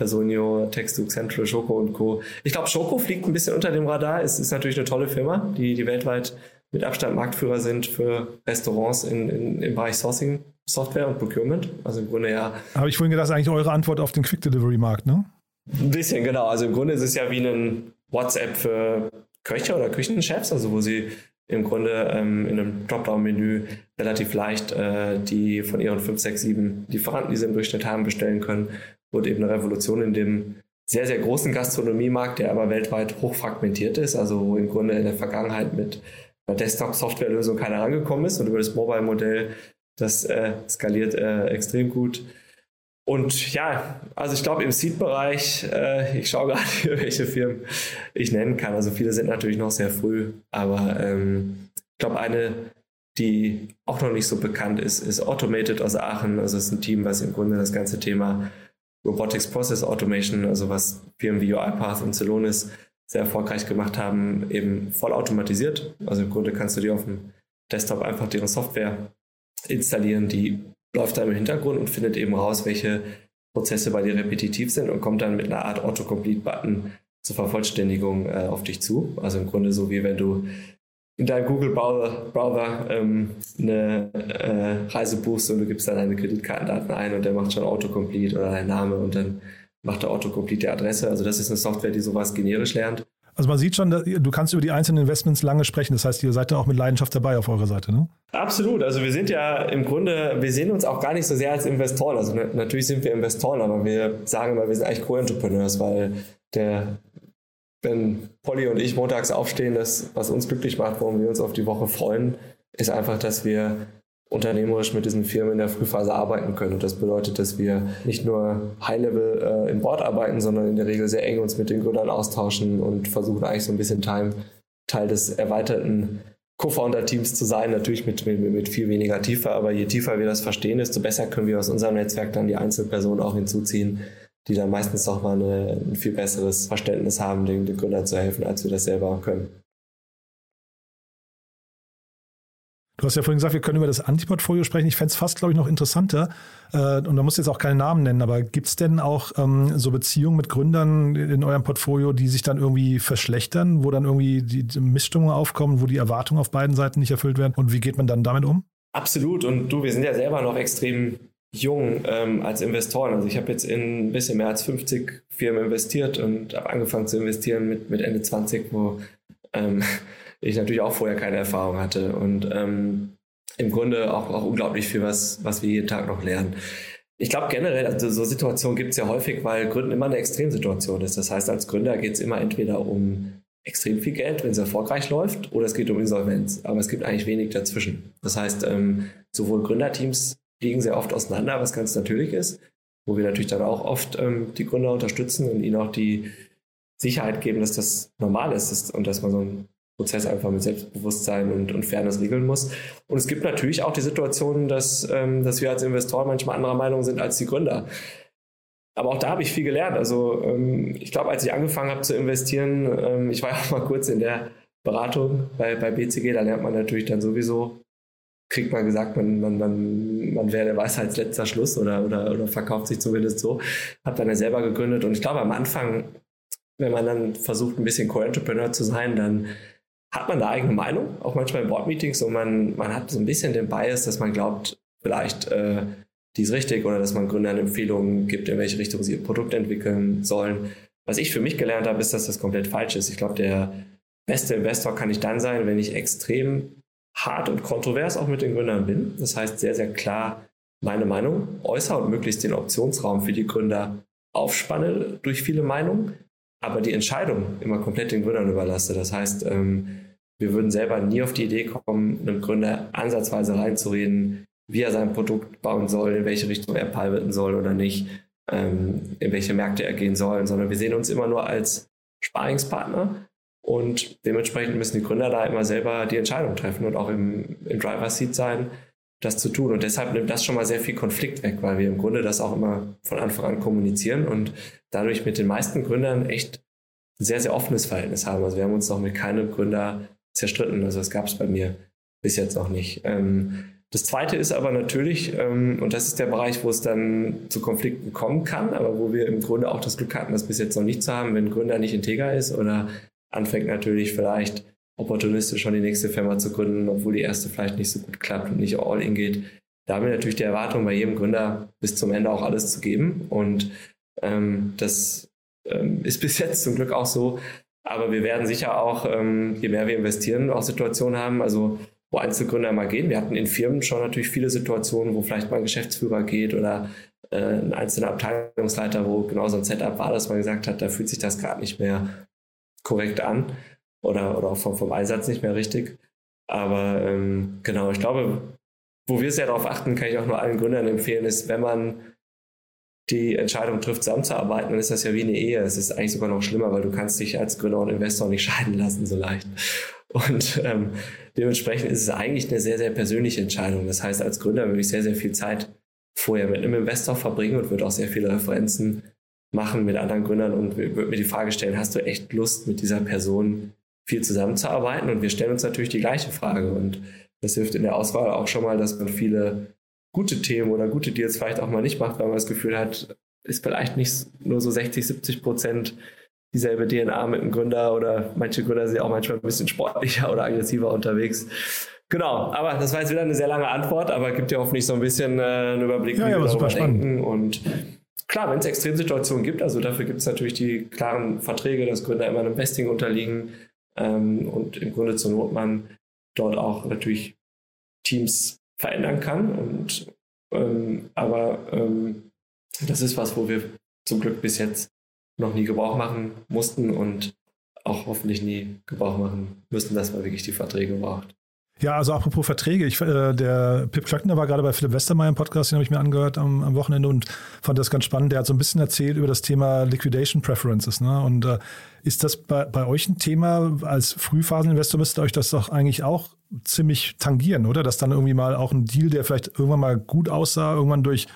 Personio, Textbook Central, Schoko und Co. Ich glaube, Schoko fliegt ein bisschen unter dem Radar. Es ist natürlich eine tolle Firma, die, die weltweit mit Abstand Marktführer sind für Restaurants in, in, im Bereich Sourcing, Software und Procurement. Also im Grunde ja. Habe ich vorhin gedacht, das ist eigentlich eure Antwort auf den Quick Delivery Markt, ne? Ein bisschen, genau. Also im Grunde ist es ja wie ein WhatsApp für Köche oder Küchenchefs, also wo sie im Grunde ähm, in einem Dropdown-Menü relativ leicht äh, die von ihren 5, 6, 7 Lieferanten, die sie im Durchschnitt haben, bestellen können wurde eben eine Revolution in dem sehr, sehr großen Gastronomiemarkt, der aber weltweit hochfragmentiert ist, also wo im Grunde in der Vergangenheit mit einer Desktop-Software-Lösung keiner rangekommen ist und über das Mobile-Modell, das äh, skaliert äh, extrem gut. Und ja, also ich glaube im Seed-Bereich, äh, ich schaue gerade, welche Firmen ich nennen kann. Also viele sind natürlich noch sehr früh, aber ähm, ich glaube eine, die auch noch nicht so bekannt ist, ist Automated aus Aachen. Also es ist ein Team, was im Grunde das ganze Thema Robotics Process Automation, also was Firmen wie UiPath und Celonis sehr erfolgreich gemacht haben, eben vollautomatisiert. Also im Grunde kannst du dir auf dem Desktop einfach deren Software installieren, die läuft da im Hintergrund und findet eben raus, welche Prozesse bei dir repetitiv sind und kommt dann mit einer Art Autocomplete-Button zur Vervollständigung äh, auf dich zu. Also im Grunde so wie wenn du in deinem Google-Browser Browser, ähm, eine äh, Reise buchst und du gibst dann deine Kreditkartendaten ein und der macht schon Autocomplete oder dein Name und dann macht der Autocomplete die Adresse. Also das ist eine Software, die sowas generisch lernt. Also man sieht schon, du kannst über die einzelnen Investments lange sprechen. Das heißt, ihr seid da auch mit Leidenschaft dabei auf eurer Seite, ne? Absolut. Also wir sind ja im Grunde, wir sehen uns auch gar nicht so sehr als Investoren. Also natürlich sind wir Investoren, aber wir sagen immer, wir sind eigentlich Co-Entrepreneurs, weil der wenn Polly und ich montags aufstehen, das, was uns glücklich macht, warum wir uns auf die Woche freuen, ist einfach, dass wir unternehmerisch mit diesen Firmen in der Frühphase arbeiten können. Und das bedeutet, dass wir nicht nur High-Level äh, im Board arbeiten, sondern in der Regel sehr eng uns mit den Gründern austauschen und versuchen eigentlich so ein bisschen Time, Teil des erweiterten Co-Founder-Teams zu sein, natürlich mit, mit, mit viel weniger Tiefe, aber je tiefer wir das verstehen, desto besser können wir aus unserem Netzwerk dann die Einzelpersonen auch hinzuziehen, die dann meistens auch mal eine, ein viel besseres Verständnis haben, den, den Gründern zu helfen, als wir das selber können. Du hast ja vorhin gesagt, wir können über das Anti-Portfolio sprechen. Ich fände es fast, glaube ich, noch interessanter. Äh, und da musst du jetzt auch keine Namen nennen, aber gibt es denn auch ähm, so Beziehungen mit Gründern in eurem Portfolio, die sich dann irgendwie verschlechtern, wo dann irgendwie die, die Missstimmungen aufkommen, wo die Erwartungen auf beiden Seiten nicht erfüllt werden? Und wie geht man dann damit um? Absolut. Und du, wir sind ja selber noch extrem jung ähm, als Investoren. Also ich habe jetzt in ein bisschen mehr als 50 Firmen investiert und habe angefangen zu investieren mit, mit Ende 20, wo ähm, ich natürlich auch vorher keine Erfahrung hatte. Und ähm, im Grunde auch, auch unglaublich viel, was, was wir jeden Tag noch lernen. Ich glaube generell, also so Situationen gibt es ja häufig, weil Gründen immer eine Extremsituation ist. Das heißt, als Gründer geht es immer entweder um extrem viel Geld, wenn es erfolgreich läuft, oder es geht um Insolvenz. Aber es gibt eigentlich wenig dazwischen. Das heißt, ähm, sowohl Gründerteams liegen sehr oft auseinander, was ganz natürlich ist, wo wir natürlich dann auch oft ähm, die Gründer unterstützen und ihnen auch die Sicherheit geben, dass das normal ist und dass man so einen Prozess einfach mit Selbstbewusstsein und, und Fairness regeln muss. Und es gibt natürlich auch die Situation, dass, ähm, dass wir als Investoren manchmal anderer Meinung sind als die Gründer. Aber auch da habe ich viel gelernt. Also ähm, ich glaube, als ich angefangen habe zu investieren, ähm, ich war ja auch mal kurz in der Beratung bei, bei BCG, da lernt man natürlich dann sowieso kriegt man gesagt, man, man, man, man wäre der Weisheitsletzter Schluss oder, oder, oder verkauft sich zumindest so. Hab dann ja selber gegründet und ich glaube am Anfang, wenn man dann versucht, ein bisschen Co-Entrepreneur zu sein, dann hat man da eigene Meinung, auch manchmal in Board-Meetings und man, man hat so ein bisschen den Bias, dass man glaubt, vielleicht äh, die ist richtig oder dass man Gründern Empfehlungen gibt, in welche Richtung sie ihr Produkt entwickeln sollen. Was ich für mich gelernt habe, ist, dass das komplett falsch ist. Ich glaube, der beste Investor kann ich dann sein, wenn ich extrem hart und kontrovers auch mit den Gründern bin. Das heißt, sehr, sehr klar meine Meinung äußere und möglichst den Optionsraum für die Gründer aufspanne durch viele Meinungen, aber die Entscheidung immer komplett den Gründern überlasse. Das heißt, ähm, wir würden selber nie auf die Idee kommen, einem Gründer ansatzweise reinzureden, wie er sein Produkt bauen soll, in welche Richtung er pivoten soll oder nicht, ähm, in welche Märkte er gehen soll, sondern wir sehen uns immer nur als Sparingspartner und dementsprechend müssen die Gründer da immer selber die Entscheidung treffen und auch im, im Driver Seat sein, das zu tun. Und deshalb nimmt das schon mal sehr viel Konflikt weg, weil wir im Grunde das auch immer von Anfang an kommunizieren und dadurch mit den meisten Gründern echt ein sehr, sehr offenes Verhältnis haben. Also wir haben uns noch mit keinem Gründer zerstritten. Also das gab es bei mir bis jetzt noch nicht. Ähm, das zweite ist aber natürlich, ähm, und das ist der Bereich, wo es dann zu Konflikten kommen kann, aber wo wir im Grunde auch das Glück hatten, das bis jetzt noch nicht zu haben, wenn ein Gründer nicht integer ist oder anfängt natürlich vielleicht opportunistisch schon die nächste Firma zu gründen, obwohl die erste vielleicht nicht so gut klappt und nicht all in geht. Da haben wir natürlich die Erwartung, bei jedem Gründer bis zum Ende auch alles zu geben. Und ähm, das ähm, ist bis jetzt zum Glück auch so. Aber wir werden sicher auch, ähm, je mehr wir investieren, auch Situationen haben, also wo Einzelgründer mal gehen. Wir hatten in Firmen schon natürlich viele Situationen, wo vielleicht mal ein Geschäftsführer geht oder äh, ein einzelner Abteilungsleiter, wo genau so ein Setup war, dass man gesagt hat, da fühlt sich das gerade nicht mehr korrekt an oder, oder auch vom, vom Einsatz nicht mehr richtig. Aber ähm, genau, ich glaube, wo wir sehr darauf achten, kann ich auch nur allen Gründern empfehlen, ist, wenn man die Entscheidung trifft, zusammenzuarbeiten, dann ist das ja wie eine Ehe. Es ist eigentlich sogar noch schlimmer, weil du kannst dich als Gründer und Investor nicht scheiden lassen so leicht. Und ähm, dementsprechend ist es eigentlich eine sehr, sehr persönliche Entscheidung. Das heißt, als Gründer würde ich sehr, sehr viel Zeit vorher mit einem Investor verbringen und würde auch sehr viele Referenzen machen mit anderen Gründern und würde mir die Frage stellen, hast du echt Lust, mit dieser Person viel zusammenzuarbeiten? Und wir stellen uns natürlich die gleiche Frage. Und das hilft in der Auswahl auch schon mal, dass man viele gute Themen oder gute Deals vielleicht auch mal nicht macht, weil man das Gefühl hat, ist vielleicht nicht nur so 60, 70 Prozent dieselbe DNA mit dem Gründer oder manche Gründer sind ja auch manchmal ein bisschen sportlicher oder aggressiver unterwegs. Genau, aber das war jetzt wieder eine sehr lange Antwort, aber gibt ja hoffentlich so ein bisschen äh, einen Überblick, ja, wie ja, wir darüber spannend. denken. Und klar, wenn es Extremsituationen gibt, also dafür gibt es natürlich die klaren Verträge, dass Gründer immer einem Vesting unterliegen ähm, und im Grunde zur Not man dort auch natürlich Teams verändern kann. Und ähm, aber ähm, das ist was, wo wir zum Glück bis jetzt noch nie Gebrauch machen mussten und auch hoffentlich nie Gebrauch machen müssen, dass man wirklich die Verträge braucht. Ja, also apropos Verträge, ich, äh, der Pip Klöckner war gerade bei Philipp Westermeier im Podcast, den habe ich mir angehört am, am, Wochenende und fand das ganz spannend. Der hat so ein bisschen erzählt über das Thema Liquidation Preferences. Ne? Und äh, ist das bei, bei euch ein Thema? Als Frühphaseninvestor müsste euch das doch eigentlich auch ziemlich tangieren, oder? Dass dann irgendwie mal auch ein Deal, der vielleicht irgendwann mal gut aussah, irgendwann durch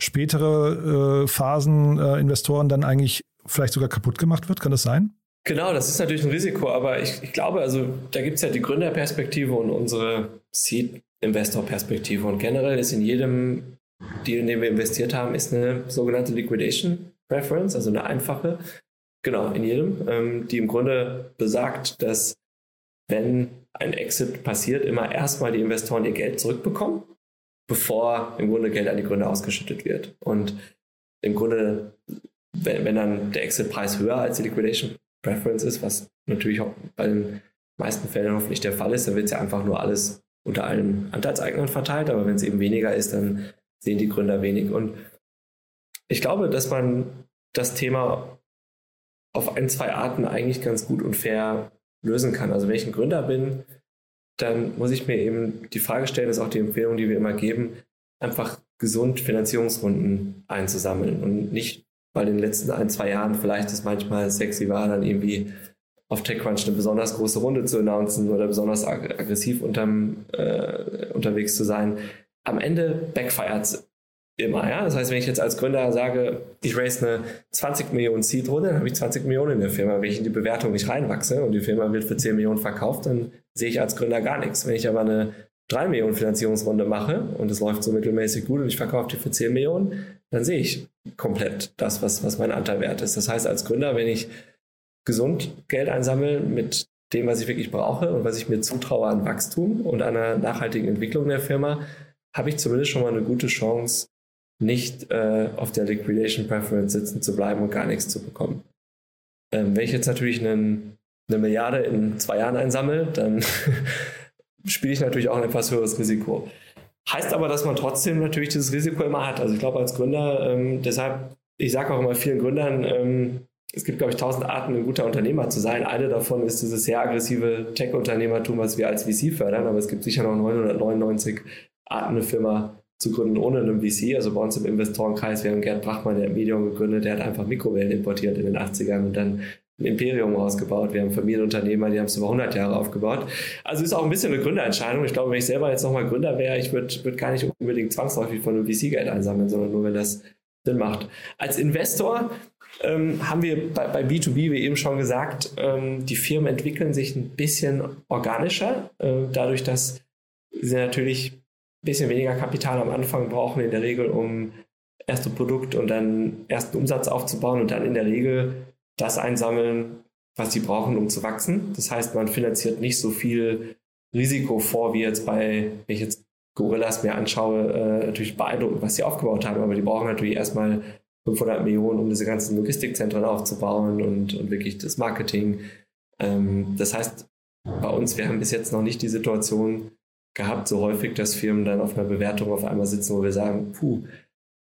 spätere äh, Phasen äh, dann eigentlich vielleicht sogar kaputt gemacht wird? Kann das sein? Genau, das ist natürlich ein Risiko, aber ich, ich glaube, also da gibt es ja die Gründerperspektive und unsere Seed-Investor-Perspektive. Und generell ist in jedem Deal, in dem wir investiert haben, ist eine sogenannte Liquidation Preference, also eine einfache, genau, in jedem, ähm, die im Grunde besagt, dass wenn ein Exit passiert, immer erstmal die Investoren ihr Geld zurückbekommen, bevor im Grunde Geld an die Gründer ausgeschüttet wird. Und im Grunde, wenn, wenn dann der Exit-Preis höher als die Liquidation Preference ist, was natürlich auch bei den meisten Fällen hoffentlich der Fall ist, dann wird es ja einfach nur alles unter allen Anteilseignern verteilt, aber wenn es eben weniger ist, dann sehen die Gründer wenig. Und ich glaube, dass man das Thema auf ein, zwei Arten eigentlich ganz gut und fair lösen kann. Also wenn ich ein Gründer bin, dann muss ich mir eben die Frage stellen, das ist auch die Empfehlung, die wir immer geben, einfach gesund Finanzierungsrunden einzusammeln und nicht weil in den letzten ein, zwei Jahren vielleicht es manchmal sexy war, dann irgendwie auf TechCrunch eine besonders große Runde zu announcen oder besonders ag aggressiv unterm, äh, unterwegs zu sein. Am Ende backfired immer. Ja? Das heißt, wenn ich jetzt als Gründer sage, ich raise eine 20 Millionen Seed-Runde, dann habe ich 20 Millionen in der Firma. Wenn ich in die Bewertung nicht reinwachse und die Firma wird für 10 Millionen verkauft, dann sehe ich als Gründer gar nichts. Wenn ich aber eine 3 Millionen Finanzierungsrunde mache und es läuft so mittelmäßig gut und ich verkaufe die für 10 Millionen, dann sehe ich komplett das, was, was mein Anteil wert ist. Das heißt, als Gründer, wenn ich gesund Geld einsammle mit dem, was ich wirklich brauche und was ich mir zutraue an Wachstum und einer nachhaltigen Entwicklung der Firma, habe ich zumindest schon mal eine gute Chance, nicht äh, auf der Liquidation Preference sitzen zu bleiben und gar nichts zu bekommen. Ähm, wenn ich jetzt natürlich einen, eine Milliarde in zwei Jahren einsammle, dann spiele ich natürlich auch ein etwas höheres Risiko. Heißt aber, dass man trotzdem natürlich dieses Risiko immer hat. Also ich glaube als Gründer, ähm, deshalb, ich sage auch immer vielen Gründern, ähm, es gibt, glaube ich, tausend Arten, ein guter Unternehmer zu sein. Eine davon ist dieses sehr aggressive Tech-Unternehmertum, was wir als VC fördern, aber es gibt sicher noch 999 Arten, eine Firma zu gründen ohne einen VC. Also bei uns im Investorenkreis, wir haben Gerd Brachmann, der Medium gegründet, der hat einfach Mikrowellen importiert in den 80ern und dann ein Imperium ausgebaut. Wir haben Familienunternehmer, die haben es über 100 Jahre aufgebaut. Also ist auch ein bisschen eine Gründerentscheidung. Ich glaube, wenn ich selber jetzt nochmal Gründer wäre, ich würde würd gar nicht unbedingt zwangsläufig von einem VC-Geld einsammeln, sondern nur, wenn das Sinn macht. Als Investor ähm, haben wir bei, bei, B2B, wie eben schon gesagt, ähm, die Firmen entwickeln sich ein bisschen organischer, äh, dadurch, dass sie natürlich ein bisschen weniger Kapital am Anfang brauchen, in der Regel, um erste Produkt und dann ersten Umsatz aufzubauen und dann in der Regel das einsammeln, was sie brauchen, um zu wachsen. Das heißt, man finanziert nicht so viel Risiko vor, wie jetzt bei, wenn ich jetzt Gorillas mir anschaue, äh, natürlich beeindruckend, was sie aufgebaut haben, aber die brauchen natürlich erstmal 500 Millionen, um diese ganzen Logistikzentren aufzubauen und, und wirklich das Marketing. Ähm, das heißt, bei uns, wir haben bis jetzt noch nicht die Situation gehabt, so häufig, dass Firmen dann auf einer Bewertung auf einmal sitzen, wo wir sagen, puh,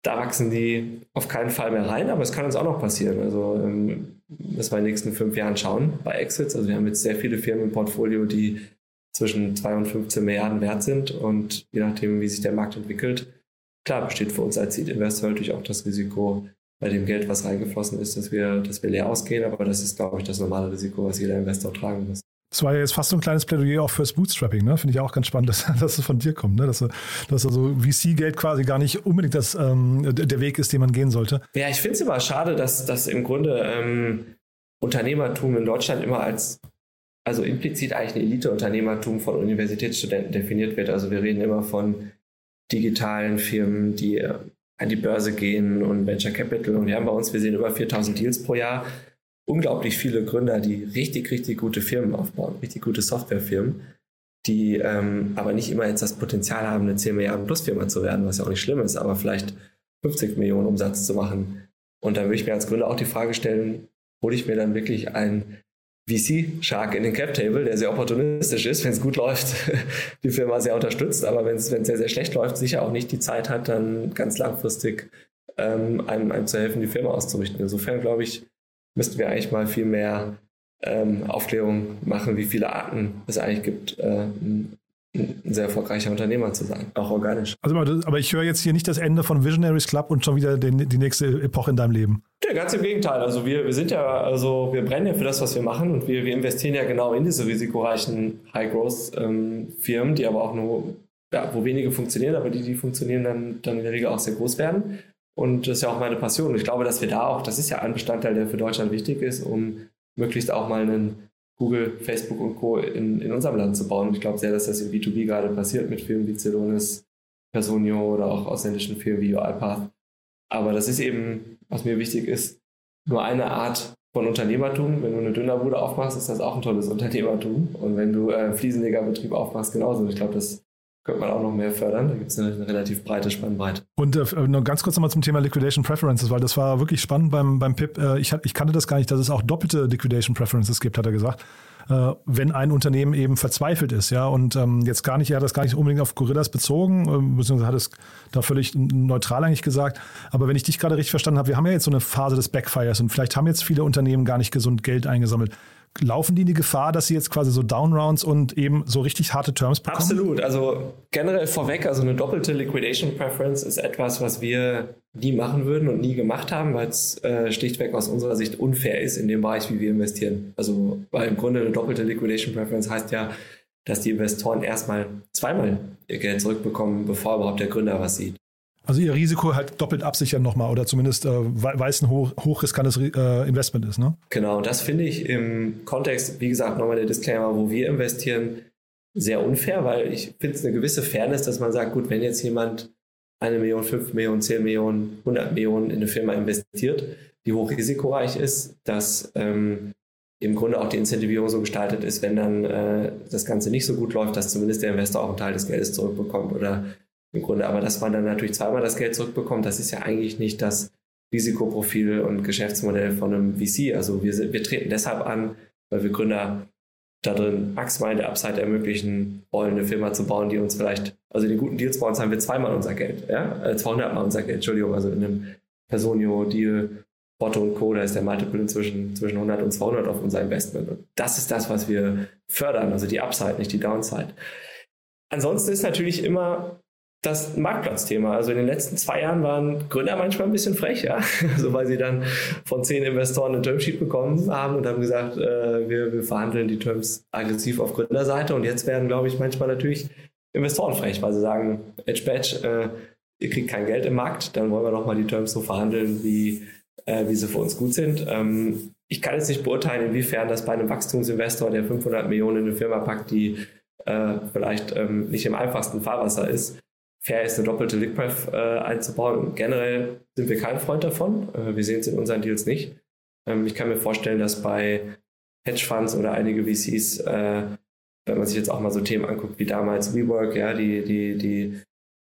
da wachsen die auf keinen Fall mehr rein, aber es kann uns auch noch passieren. Also ähm, müssen wir in den nächsten fünf Jahren schauen bei Exits. Also wir haben jetzt sehr viele Firmen im Portfolio, die zwischen 2 und 15 Milliarden wert sind und je nachdem, wie sich der Markt entwickelt, klar besteht für uns als Seed-Investor natürlich auch das Risiko bei dem Geld, was reingeflossen ist, dass wir, dass wir leer ausgehen, aber das ist, glaube ich, das normale Risiko, was jeder Investor tragen muss. Das war ja jetzt fast so ein kleines Plädoyer auch fürs Bootstrapping, ne? Finde ich auch ganz spannend, dass, dass es von dir kommt, ne? Dass, dass also VC-Geld quasi gar nicht unbedingt das, ähm, der Weg ist, den man gehen sollte. Ja, ich finde es immer schade, dass, dass im Grunde ähm, Unternehmertum in Deutschland immer als, also implizit eigentlich ein Elite-Unternehmertum von Universitätsstudenten definiert wird. Also wir reden immer von digitalen Firmen, die äh, an die Börse gehen und Venture Capital. Und wir haben bei uns, wir sehen über 4000 Deals pro Jahr unglaublich viele Gründer, die richtig, richtig gute Firmen aufbauen, richtig gute Softwarefirmen, die ähm, aber nicht immer jetzt das Potenzial haben, eine 10 Milliarden Plus Firma zu werden, was ja auch nicht schlimm ist, aber vielleicht 50 Millionen Umsatz zu machen. Und da würde ich mir als Gründer auch die Frage stellen, hole ich mir dann wirklich einen VC-Shark in den Cap-Table, der sehr opportunistisch ist, wenn es gut läuft, die Firma sehr unterstützt, aber wenn es sehr, sehr schlecht läuft, sicher auch nicht die Zeit hat, dann ganz langfristig ähm, einem, einem zu helfen, die Firma auszurichten. Insofern glaube ich, müssten wir eigentlich mal viel mehr ähm, Aufklärung machen, wie viele Arten es eigentlich gibt, äh, ein, sehr erfolgreicher Unternehmer zu sein, auch organisch. Also, aber ich höre jetzt hier nicht das Ende von Visionaries Club und schon wieder den, die nächste Epoche in deinem Leben. Ja, ganz im Gegenteil. Also wir, wir sind ja, also wir brennen ja für das, was wir machen und wir, wir investieren ja genau in diese risikoreichen High-Growth-Firmen, ähm, die aber auch nur, ja, wo wenige funktionieren, aber die, die funktionieren, dann, dann in der Regel auch sehr groß werden. Und das ist ja auch meine Passion. Und ich glaube, dass wir da auch, das ist ja ein Bestandteil, der für Deutschland wichtig ist, um möglichst auch mal einen Google, Facebook und Co. in, in unserem Land zu bauen. Ich glaube sehr, dass das im B2B gerade passiert mit Firmen wie Celonis, Personio oder auch ausländischen Firmen wie UiPath. Aber das ist eben, was mir wichtig ist, nur eine Art von Unternehmertum. Wenn du eine Dünnerbude aufmachst, ist das auch ein tolles Unternehmertum. Und wenn du äh, Fliesenlegerbetrieb aufmachst, genauso. Ich glaube, das könnte man auch noch mehr fördern. Da gibt es eine, relativ breite Spannbreite. Und äh, noch ganz kurz nochmal zum Thema Liquidation Preferences, weil das war wirklich spannend beim, beim PIP. Äh, ich, ich kannte das gar nicht, dass es auch doppelte Liquidation Preferences gibt, hat er gesagt. Äh, wenn ein Unternehmen eben verzweifelt ist, ja, und ähm, jetzt gar nicht, er hat das gar nicht unbedingt auf Gorillas bezogen, äh, beziehungsweise hat es da völlig neutral eigentlich gesagt. Aber wenn ich dich gerade richtig verstanden habe, wir haben ja jetzt so eine Phase des Backfires und vielleicht haben jetzt viele Unternehmen gar nicht gesund Geld eingesammelt laufen die in die Gefahr, dass sie jetzt quasi so Downrounds und eben so richtig harte Terms bekommen? Absolut. Also generell vorweg, also eine doppelte Liquidation Preference ist etwas, was wir nie machen würden und nie gemacht haben, weil es äh, schlichtweg aus unserer Sicht unfair ist in dem Bereich, wie wir investieren. Also weil im Grunde eine doppelte Liquidation Preference heißt ja, dass die Investoren erstmal zweimal ihr Geld zurückbekommen, bevor überhaupt der Gründer was sieht. Also ihr Risiko halt doppelt absichern nochmal oder zumindest äh, weil es ein hoch, hochriskantes äh, Investment ist, ne? Genau, das finde ich im Kontext, wie gesagt, nochmal der Disclaimer, wo wir investieren, sehr unfair, weil ich finde es eine gewisse Fairness, dass man sagt, gut, wenn jetzt jemand eine Million, fünf Millionen, zehn Millionen, hundert Millionen in eine Firma investiert, die hochrisikoreich ist, dass ähm, im Grunde auch die Incentivierung so gestaltet ist, wenn dann äh, das Ganze nicht so gut läuft, dass zumindest der Investor auch einen Teil des Geldes zurückbekommt oder im Grunde. Aber dass man dann natürlich zweimal das Geld zurückbekommt, das ist ja eigentlich nicht das Risikoprofil und Geschäftsmodell von einem VC. Also wir, wir treten deshalb an, weil wir Gründer da drin maximal der Upside ermöglichen wollen, eine Firma zu bauen, die uns vielleicht, also den guten Deals bei uns haben wir zweimal unser Geld, ja, 200 äh, Mal unser Geld, Entschuldigung, also in einem Personio-Deal, Botto und Co., da ist der Multiple inzwischen zwischen 100 und 200 auf unser Investment. Und das ist das, was wir fördern, also die Upside, nicht die Downside. Ansonsten ist natürlich immer das Marktplatzthema. Also in den letzten zwei Jahren waren Gründer manchmal ein bisschen frech, ja. Also weil sie dann von zehn Investoren ein Termsheet bekommen haben und haben gesagt, äh, wir, wir verhandeln die Terms aggressiv auf Gründerseite. Und jetzt werden, glaube ich, manchmal natürlich Investoren frech, weil sie sagen, Edge Badge, äh, ihr kriegt kein Geld im Markt, dann wollen wir doch mal die Terms so verhandeln, wie, äh, wie sie für uns gut sind. Ähm, ich kann jetzt nicht beurteilen, inwiefern das bei einem Wachstumsinvestor, der 500 Millionen in eine Firma packt, die äh, vielleicht ähm, nicht im einfachsten Fahrwasser ist, fair ist, eine doppelte Liquidpref äh, einzubauen. Generell sind wir kein Freund davon. Äh, wir sehen es in unseren Deals nicht. Ähm, ich kann mir vorstellen, dass bei Hedgefonds oder einige VCs, äh, wenn man sich jetzt auch mal so Themen anguckt wie damals WeWork, ja, die, die, die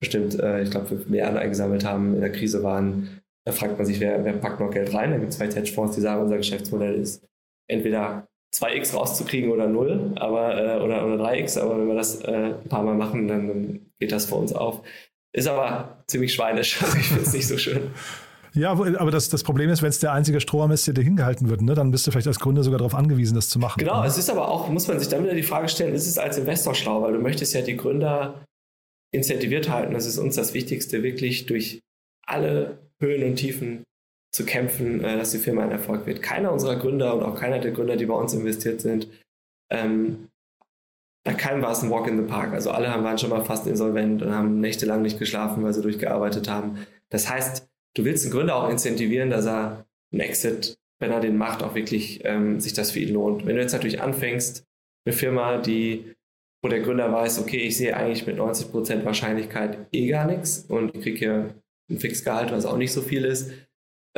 bestimmt, äh, ich glaube, 5 Milliarden eingesammelt haben, in der Krise waren, da fragt man sich, wer, wer packt noch Geld rein? Da gibt es vielleicht Hedgefonds, die sagen, unser Geschäftsmodell ist entweder 2x rauszukriegen oder 0, aber, äh, oder, oder 3x, aber wenn wir das äh, ein paar Mal machen, dann, dann geht das für uns auf. Ist aber ziemlich schweinisch. Also ich finde es nicht so schön. Ja, aber das, das Problem ist, wenn es der einzige Strohhalm ist, der dir hingehalten wird, ne, dann bist du vielleicht als Gründer sogar darauf angewiesen, das zu machen. Genau, es ist aber auch, muss man sich dann wieder die Frage stellen, ist es als Investor schlau, weil du möchtest ja die Gründer incentiviert halten. Das ist uns das Wichtigste, wirklich durch alle Höhen und Tiefen zu kämpfen, äh, dass die Firma ein Erfolg wird. Keiner unserer Gründer und auch keiner der Gründer, die bei uns investiert sind, Ähm, bei keinem war es ein Walk in the Park. Also alle haben, waren schon mal fast insolvent und haben nächtelang nicht geschlafen, weil sie durchgearbeitet haben. Das heißt, du willst einen Gründer auch incentivieren, dass er einen Exit, wenn er den macht, auch wirklich ähm, sich das für ihn lohnt. Wenn du jetzt natürlich anfängst, eine Firma, die, wo der Gründer weiß, okay, ich sehe eigentlich mit 90% Wahrscheinlichkeit eh gar nichts und ich kriege hier ein Fixgehalt, was auch nicht so viel ist,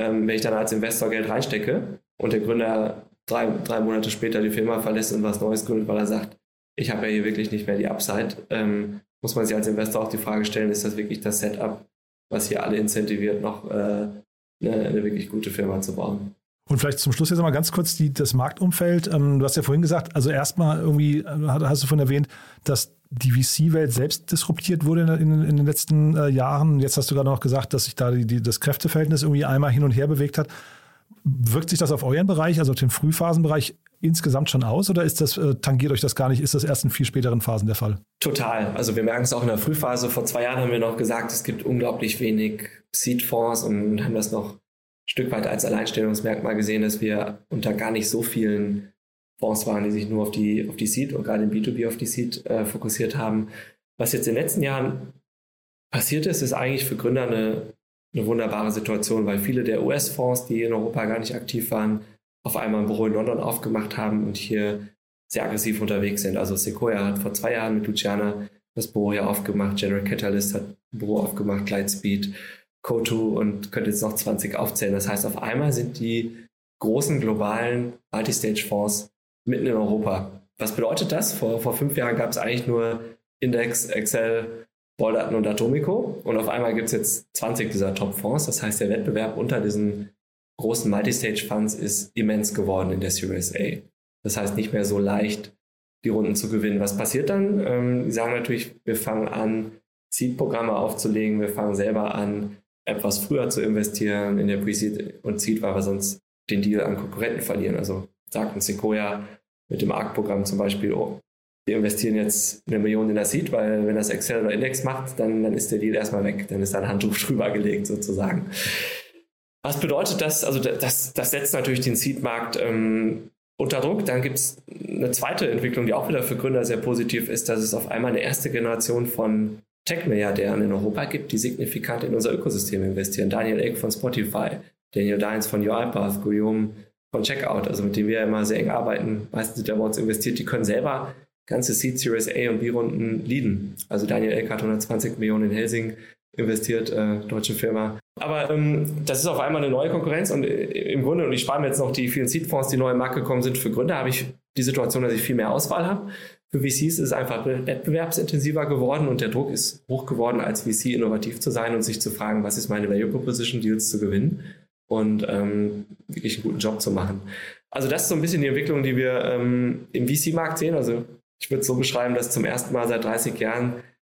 ähm, wenn ich dann als Investor Geld reinstecke und der Gründer drei, drei Monate später die Firma verlässt und was Neues gründet, weil er sagt, ich habe ja hier wirklich nicht mehr die Upside, ähm, muss man sich als Investor auch die Frage stellen, ist das wirklich das Setup, was hier alle incentiviert, noch äh, eine, eine wirklich gute Firma zu bauen? Und vielleicht zum Schluss jetzt mal ganz kurz die, das Marktumfeld. Ähm, du hast ja vorhin gesagt, also erstmal irgendwie äh, hast du vorhin erwähnt, dass die VC-Welt selbst disruptiert wurde in, in, in den letzten äh, Jahren. Jetzt hast du gerade noch gesagt, dass sich da die, die, das Kräfteverhältnis irgendwie einmal hin und her bewegt hat. Wirkt sich das auf euren Bereich, also auf den Frühphasenbereich, insgesamt schon aus oder ist das, äh, tangiert euch das gar nicht? Ist das erst in viel späteren Phasen der Fall? Total. Also wir merken es auch in der Frühphase. Vor zwei Jahren haben wir noch gesagt, es gibt unglaublich wenig Seed-Fonds und haben das noch Stück weit als Alleinstellungsmerkmal gesehen, dass wir unter gar nicht so vielen Fonds waren, die sich nur auf die, auf die Seed und gerade im B2B auf die Seed äh, fokussiert haben. Was jetzt in den letzten Jahren passiert ist, ist eigentlich für Gründer eine, eine wunderbare Situation, weil viele der US-Fonds, die in Europa gar nicht aktiv waren, auf einmal ein Büro in London aufgemacht haben und hier sehr aggressiv unterwegs sind. Also Sequoia hat vor zwei Jahren mit Luciana das Büro hier aufgemacht, General Catalyst hat ein Büro aufgemacht, Lightspeed, Co2 und könnte jetzt noch 20 aufzählen. Das heißt, auf einmal sind die großen globalen Multistage-Fonds mitten in Europa. Was bedeutet das? Vor, vor fünf Jahren gab es eigentlich nur Index, Excel, Boldaten und Atomico und auf einmal gibt es jetzt 20 dieser Top-Fonds. Das heißt, der Wettbewerb unter diesen großen Multistage-Funds ist immens geworden in der Series A. Das heißt, nicht mehr so leicht, die Runden zu gewinnen. Was passiert dann? Ähm, die sagen natürlich, wir fangen an, Seed-Programme aufzulegen, wir fangen selber an, etwas früher zu investieren in der Pre-Seed und Seed, weil wir sonst den Deal an Konkurrenten verlieren. Also sagt ein Sequoia mit dem ARC-Programm zum Beispiel, oh, wir investieren jetzt eine Million in das Seed, weil wenn das Excel oder Index macht, dann, dann ist der Deal erstmal weg, dann ist da ein Handtuch drüber gelegt sozusagen. Was bedeutet das? Also das, das setzt natürlich den Seed-Markt ähm, unter Druck. Dann gibt es eine zweite Entwicklung, die auch wieder für Gründer sehr positiv ist, dass es auf einmal eine erste Generation von Tech-Milliardären in Europa gibt, die signifikant in unser Ökosystem investieren. Daniel Egg von Spotify, Daniel Dines von UiPath, Guillaume von Checkout, also mit dem wir immer sehr eng arbeiten. Meistens sind bei uns investiert, die können selber ganze Seed, Series A und B-Runden leaden. Also Daniel Egg hat 120 Millionen in Helsing investiert, äh, deutsche Firma. Aber ähm, das ist auf einmal eine neue Konkurrenz und äh, im Grunde, und ich spare mir jetzt noch die vielen Seed-Fonds, die neu im Markt gekommen sind, für Gründer habe ich die Situation, dass ich viel mehr Auswahl habe. Für VCs ist es einfach wettbewerbsintensiver geworden und der Druck ist hoch geworden, als VC innovativ zu sein und sich zu fragen, was ist meine Value Proposition, Deals zu gewinnen und ähm, wirklich einen guten Job zu machen. Also das ist so ein bisschen die Entwicklung, die wir ähm, im VC-Markt sehen. Also ich würde es so beschreiben, dass zum ersten Mal seit 30 Jahren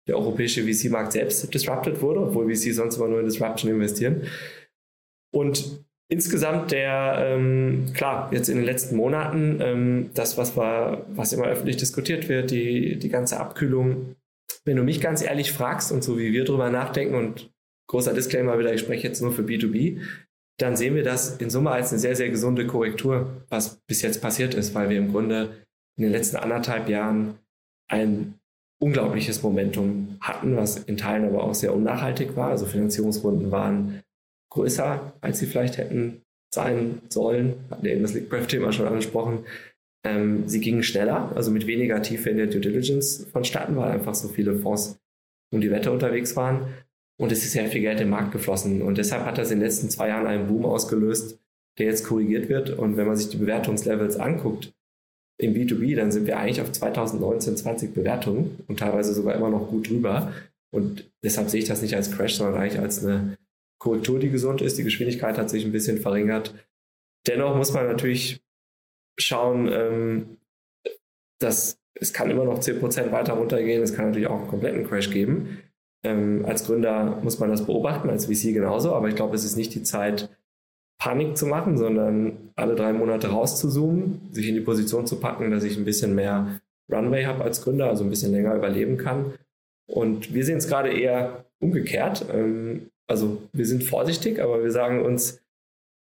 der europäische VC-Markt selbst disrupted wurde, obwohl VC sonst immer nur in Disruption investieren. Und insgesamt der, ähm, klar, jetzt in den letzten Monaten, ähm, das, was, war, was immer öffentlich diskutiert wird, die, die ganze Abkühlung, wenn du mich ganz ehrlich fragst und so wie wir drüber nachdenken und großer Disclaimer wieder, ich spreche jetzt nur für B2B, dann sehen wir das in Summe als eine sehr, sehr gesunde Korrektur, was bis jetzt passiert ist, weil wir im Grunde in den letzten anderthalb Jahren ein unglaubliches Momentum hatten, was in Teilen aber auch sehr unnachhaltig war. Also Finanzierungsrunden waren größer, als sie vielleicht hätten sein sollen. Hatten eben das League-Thema schon angesprochen. Ähm, sie gingen schneller, also mit weniger Tiefe in der Due Diligence vonstatten, weil einfach so viele Fonds um die Wette unterwegs waren. Und es ist sehr viel Geld im Markt geflossen. Und deshalb hat das in den letzten zwei Jahren einen Boom ausgelöst, der jetzt korrigiert wird. Und wenn man sich die Bewertungslevels anguckt, im B2B, dann sind wir eigentlich auf 2019, 20 Bewertungen und teilweise sogar immer noch gut drüber. Und deshalb sehe ich das nicht als Crash, sondern eigentlich als eine Korrektur, die gesund ist. Die Geschwindigkeit hat sich ein bisschen verringert. Dennoch muss man natürlich schauen, ähm, dass es kann immer noch 10% weiter runtergehen. Es kann natürlich auch einen kompletten Crash geben. Ähm, als Gründer muss man das beobachten, als VC genauso. Aber ich glaube, es ist nicht die Zeit, Panik zu machen, sondern alle drei Monate rauszuzoomen, sich in die Position zu packen, dass ich ein bisschen mehr Runway habe als Gründer, also ein bisschen länger überleben kann. Und wir sehen es gerade eher umgekehrt. Ähm, also wir sind vorsichtig, aber wir sagen uns,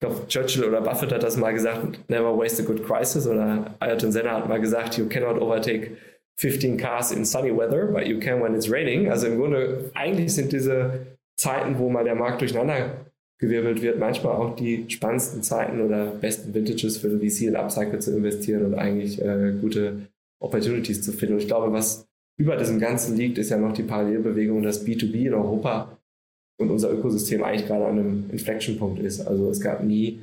ich glaube, Churchill oder Buffett hat das mal gesagt, never waste a good crisis. Oder Ayrton Senna hat mal gesagt, you cannot overtake 15 cars in sunny weather, but you can when it's raining. Also im Grunde, eigentlich sind diese Zeiten, wo mal der Markt durcheinander gewirbelt wird, manchmal auch die spannendsten Zeiten oder besten Vintages für den VC in Upcycle zu investieren und eigentlich äh, gute Opportunities zu finden. Und ich glaube, was über diesem Ganzen liegt, ist ja noch die Parallelbewegung, dass B2B in Europa und unser Ökosystem eigentlich gerade an einem Inflection-Punkt ist. Also es gab nie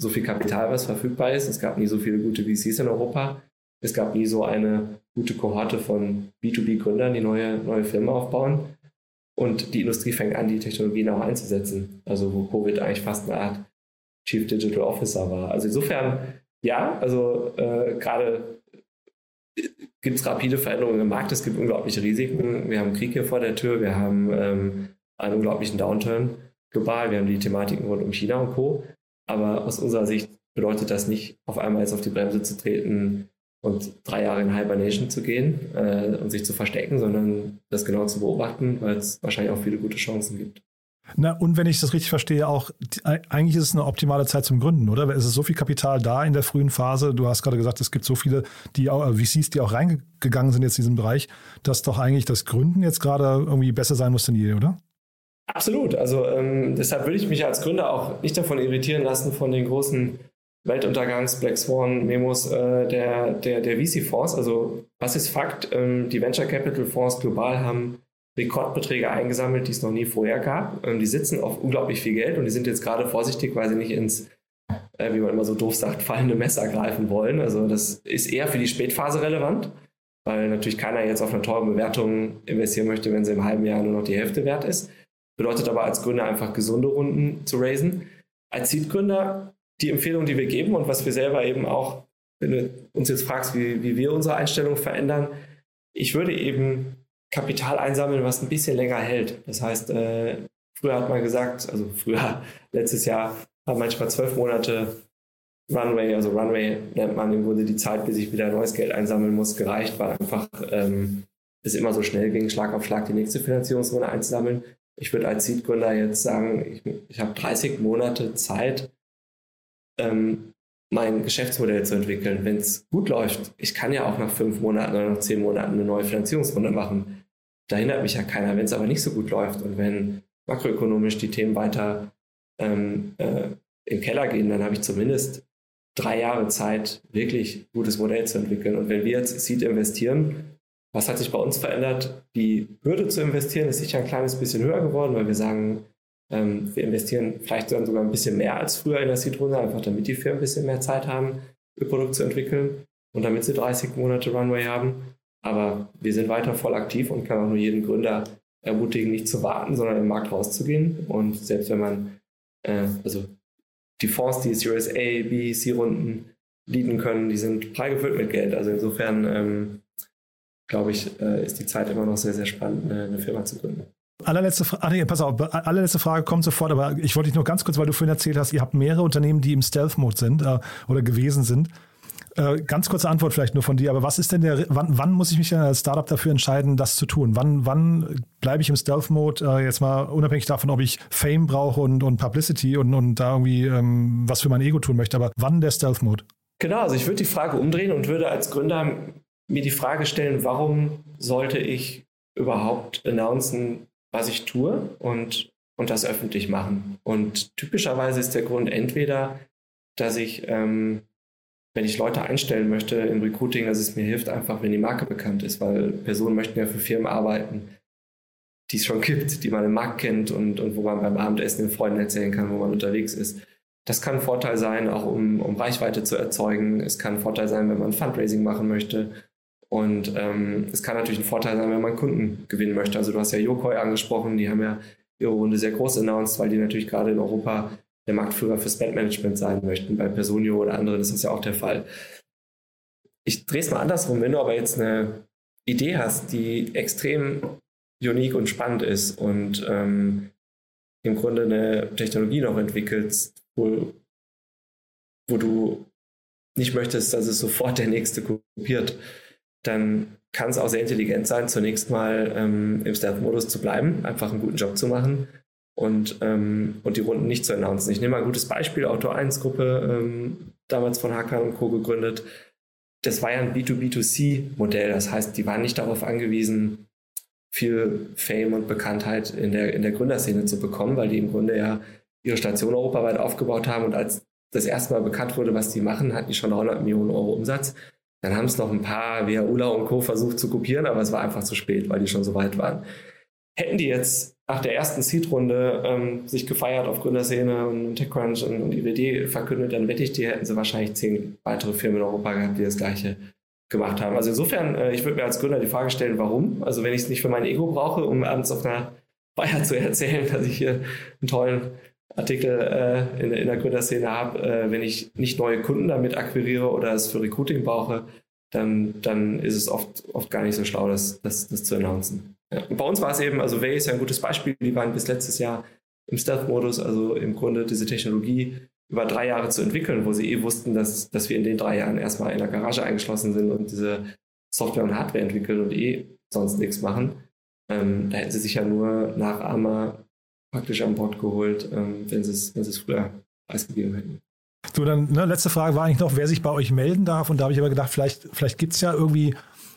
so viel Kapital, was verfügbar ist. Es gab nie so viele gute VCs in Europa. Es gab nie so eine gute Kohorte von B2B-Gründern, die neue, neue Firmen aufbauen. Und die Industrie fängt an, die Technologien auch einzusetzen. Also wo Covid eigentlich fast eine Art Chief Digital Officer war. Also insofern, ja, also äh, gerade gibt es rapide Veränderungen im Markt, es gibt unglaubliche Risiken. Wir haben Krieg hier vor der Tür, wir haben ähm, einen unglaublichen Downturn global, wir haben die Thematiken rund um China und Co. Aber aus unserer Sicht bedeutet das nicht, auf einmal jetzt auf die Bremse zu treten und drei Jahre in Hibernation zu gehen äh, und sich zu verstecken, sondern das genau zu beobachten, weil es wahrscheinlich auch viele gute Chancen gibt. Na, und wenn ich das richtig verstehe, auch eigentlich ist es eine optimale Zeit zum Gründen, oder? Es ist so viel Kapital da in der frühen Phase. Du hast gerade gesagt, es gibt so viele, die auch, äh, VCs, die auch reingegangen sind jetzt in diesen Bereich, dass doch eigentlich das Gründen jetzt gerade irgendwie besser sein muss denn je, oder? Absolut. Also ähm, deshalb würde ich mich als Gründer auch nicht davon irritieren lassen von den großen Weltuntergangs, Black Swan, Memos äh, der, der, der VC-Fonds. Also was ist Fakt? Ähm, die Venture Capital Fonds global haben Rekordbeträge eingesammelt, die es noch nie vorher gab. Ähm, die sitzen auf unglaublich viel Geld und die sind jetzt gerade vorsichtig, weil sie nicht ins, äh, wie man immer so doof sagt, fallende Messer greifen wollen. Also das ist eher für die Spätphase relevant, weil natürlich keiner jetzt auf eine teure Bewertung investieren möchte, wenn sie im halben Jahr nur noch die Hälfte wert ist. Bedeutet aber als Gründer einfach gesunde Runden zu raisen. Als Seed-Gründer die Empfehlung, die wir geben und was wir selber eben auch, wenn du uns jetzt fragst, wie, wie wir unsere Einstellung verändern, ich würde eben Kapital einsammeln, was ein bisschen länger hält. Das heißt, äh, früher hat man gesagt, also früher, letztes Jahr, haben manchmal zwölf Monate Runway, also Runway nennt man im Grunde die Zeit, bis ich wieder neues Geld einsammeln muss, gereicht, weil einfach ähm, es immer so schnell ging, Schlag auf Schlag die nächste Finanzierungsrunde einzusammeln. Ich würde als Seed-Gründer jetzt sagen, ich, ich habe 30 Monate Zeit, ähm, mein Geschäftsmodell zu entwickeln. Wenn es gut läuft, ich kann ja auch nach fünf Monaten oder nach zehn Monaten eine neue Finanzierungsrunde machen. Da hindert mich ja keiner. Wenn es aber nicht so gut läuft und wenn makroökonomisch die Themen weiter ähm, äh, in den Keller gehen, dann habe ich zumindest drei Jahre Zeit, wirklich gutes Modell zu entwickeln. Und wenn wir jetzt Seed investieren, was hat sich bei uns verändert? Die Hürde zu investieren ist sicher ein kleines bisschen höher geworden, weil wir sagen, ähm, wir investieren vielleicht dann sogar ein bisschen mehr als früher in der Seed-Runde, einfach damit die Firmen ein bisschen mehr Zeit haben, ihr Produkt zu entwickeln und damit sie 30 Monate Runway haben. Aber wir sind weiter voll aktiv und kann auch nur jeden Gründer ermutigen, nicht zu warten, sondern im Markt rauszugehen. Und selbst wenn man, äh, also die Fonds, die Series A, B, C-Runden bieten können, die sind prall gefüllt mit Geld. Also insofern ähm, glaube ich, äh, ist die Zeit immer noch sehr, sehr spannend, eine, eine Firma zu gründen. Allerletzte, Frage, nee, pass auf, allerletzte Frage kommt sofort, aber ich wollte dich nur ganz kurz, weil du vorhin erzählt hast, ihr habt mehrere Unternehmen, die im Stealth-Mode sind äh, oder gewesen sind. Äh, ganz kurze Antwort vielleicht nur von dir, aber was ist denn der, wann, wann muss ich mich als Startup dafür entscheiden, das zu tun? Wann, wann bleibe ich im Stealth-Mode, äh, jetzt mal unabhängig davon, ob ich Fame brauche und, und Publicity und, und da irgendwie ähm, was für mein Ego tun möchte, aber wann der Stealth-Mode? Genau, also ich würde die Frage umdrehen und würde als Gründer mir die Frage stellen, warum sollte ich überhaupt announcen, was ich tue und, und das öffentlich machen. Und typischerweise ist der Grund entweder, dass ich, ähm, wenn ich Leute einstellen möchte im Recruiting, dass es mir hilft, einfach wenn die Marke bekannt ist, weil Personen möchten ja für Firmen arbeiten, die es schon gibt, die man im Markt kennt und, und wo man beim Abendessen den Freunden erzählen kann, wo man unterwegs ist. Das kann ein Vorteil sein, auch um, um Reichweite zu erzeugen. Es kann ein Vorteil sein, wenn man Fundraising machen möchte und ähm, es kann natürlich ein Vorteil sein, wenn man Kunden gewinnen möchte. Also du hast ja Yokoi angesprochen, die haben ja ihre Runde sehr groß announced, weil die natürlich gerade in Europa der Marktführer für Spendmanagement sein möchten. Bei Personio oder anderen ist das ja auch der Fall. Ich drehe es mal andersrum. Wenn du aber jetzt eine Idee hast, die extrem unique und spannend ist und ähm, im Grunde eine Technologie noch entwickelst, wo, wo du nicht möchtest, dass es sofort der nächste kopiert, dann kann es auch sehr intelligent sein, zunächst mal ähm, im Stealth-Modus zu bleiben, einfach einen guten Job zu machen und, ähm, und die Runden nicht zu announcen. Ich nehme mal ein gutes Beispiel, Auto 1 Gruppe, ähm, damals von Hakan und Co. gegründet. Das war ja ein B2B2C-Modell. Das heißt, die waren nicht darauf angewiesen, viel Fame und Bekanntheit in der, in der Gründerszene zu bekommen, weil die im Grunde ja ihre Station europaweit aufgebaut haben und als das erste Mal bekannt wurde, was die machen, hatten die schon 100 Millionen Euro Umsatz. Dann haben es noch ein paar, wie Ula und Co. versucht zu kopieren, aber es war einfach zu spät, weil die schon so weit waren. Hätten die jetzt nach der ersten Seed-Runde ähm, sich gefeiert auf Gründerszene und TechCrunch und, und Idee verkündet, dann wette ich, die hätten sie wahrscheinlich zehn weitere Firmen in Europa gehabt, die das Gleiche gemacht haben. Also insofern, äh, ich würde mir als Gründer die Frage stellen, warum? Also wenn ich es nicht für mein Ego brauche, um abends auf einer Feier zu erzählen, dass ich hier einen tollen Artikel äh, in, in, der Gründerszene habe, äh, wenn ich nicht neue Kunden damit akquiriere oder es für Recruiting brauche, dann, dann ist es oft, oft gar nicht so schlau, das, das, das zu announcen. Ja. Und bei uns war es eben, also Way ist ja ein gutes Beispiel, die waren bis letztes Jahr im Stealth-Modus, also im Grunde diese Technologie über drei Jahre zu entwickeln, wo sie eh wussten, dass, dass wir in den drei Jahren erstmal in der Garage eingeschlossen sind und diese Software und Hardware entwickeln und eh sonst nichts machen. Ähm, da hätten sie sich ja nur Nachahmer praktisch an Bord geholt, ähm, wenn sie es früher preisgegeben hätten. So, dann, ne, letzte Frage war eigentlich noch, wer sich bei euch melden darf. Und da habe ich aber gedacht, vielleicht, vielleicht gibt es ja irgendwie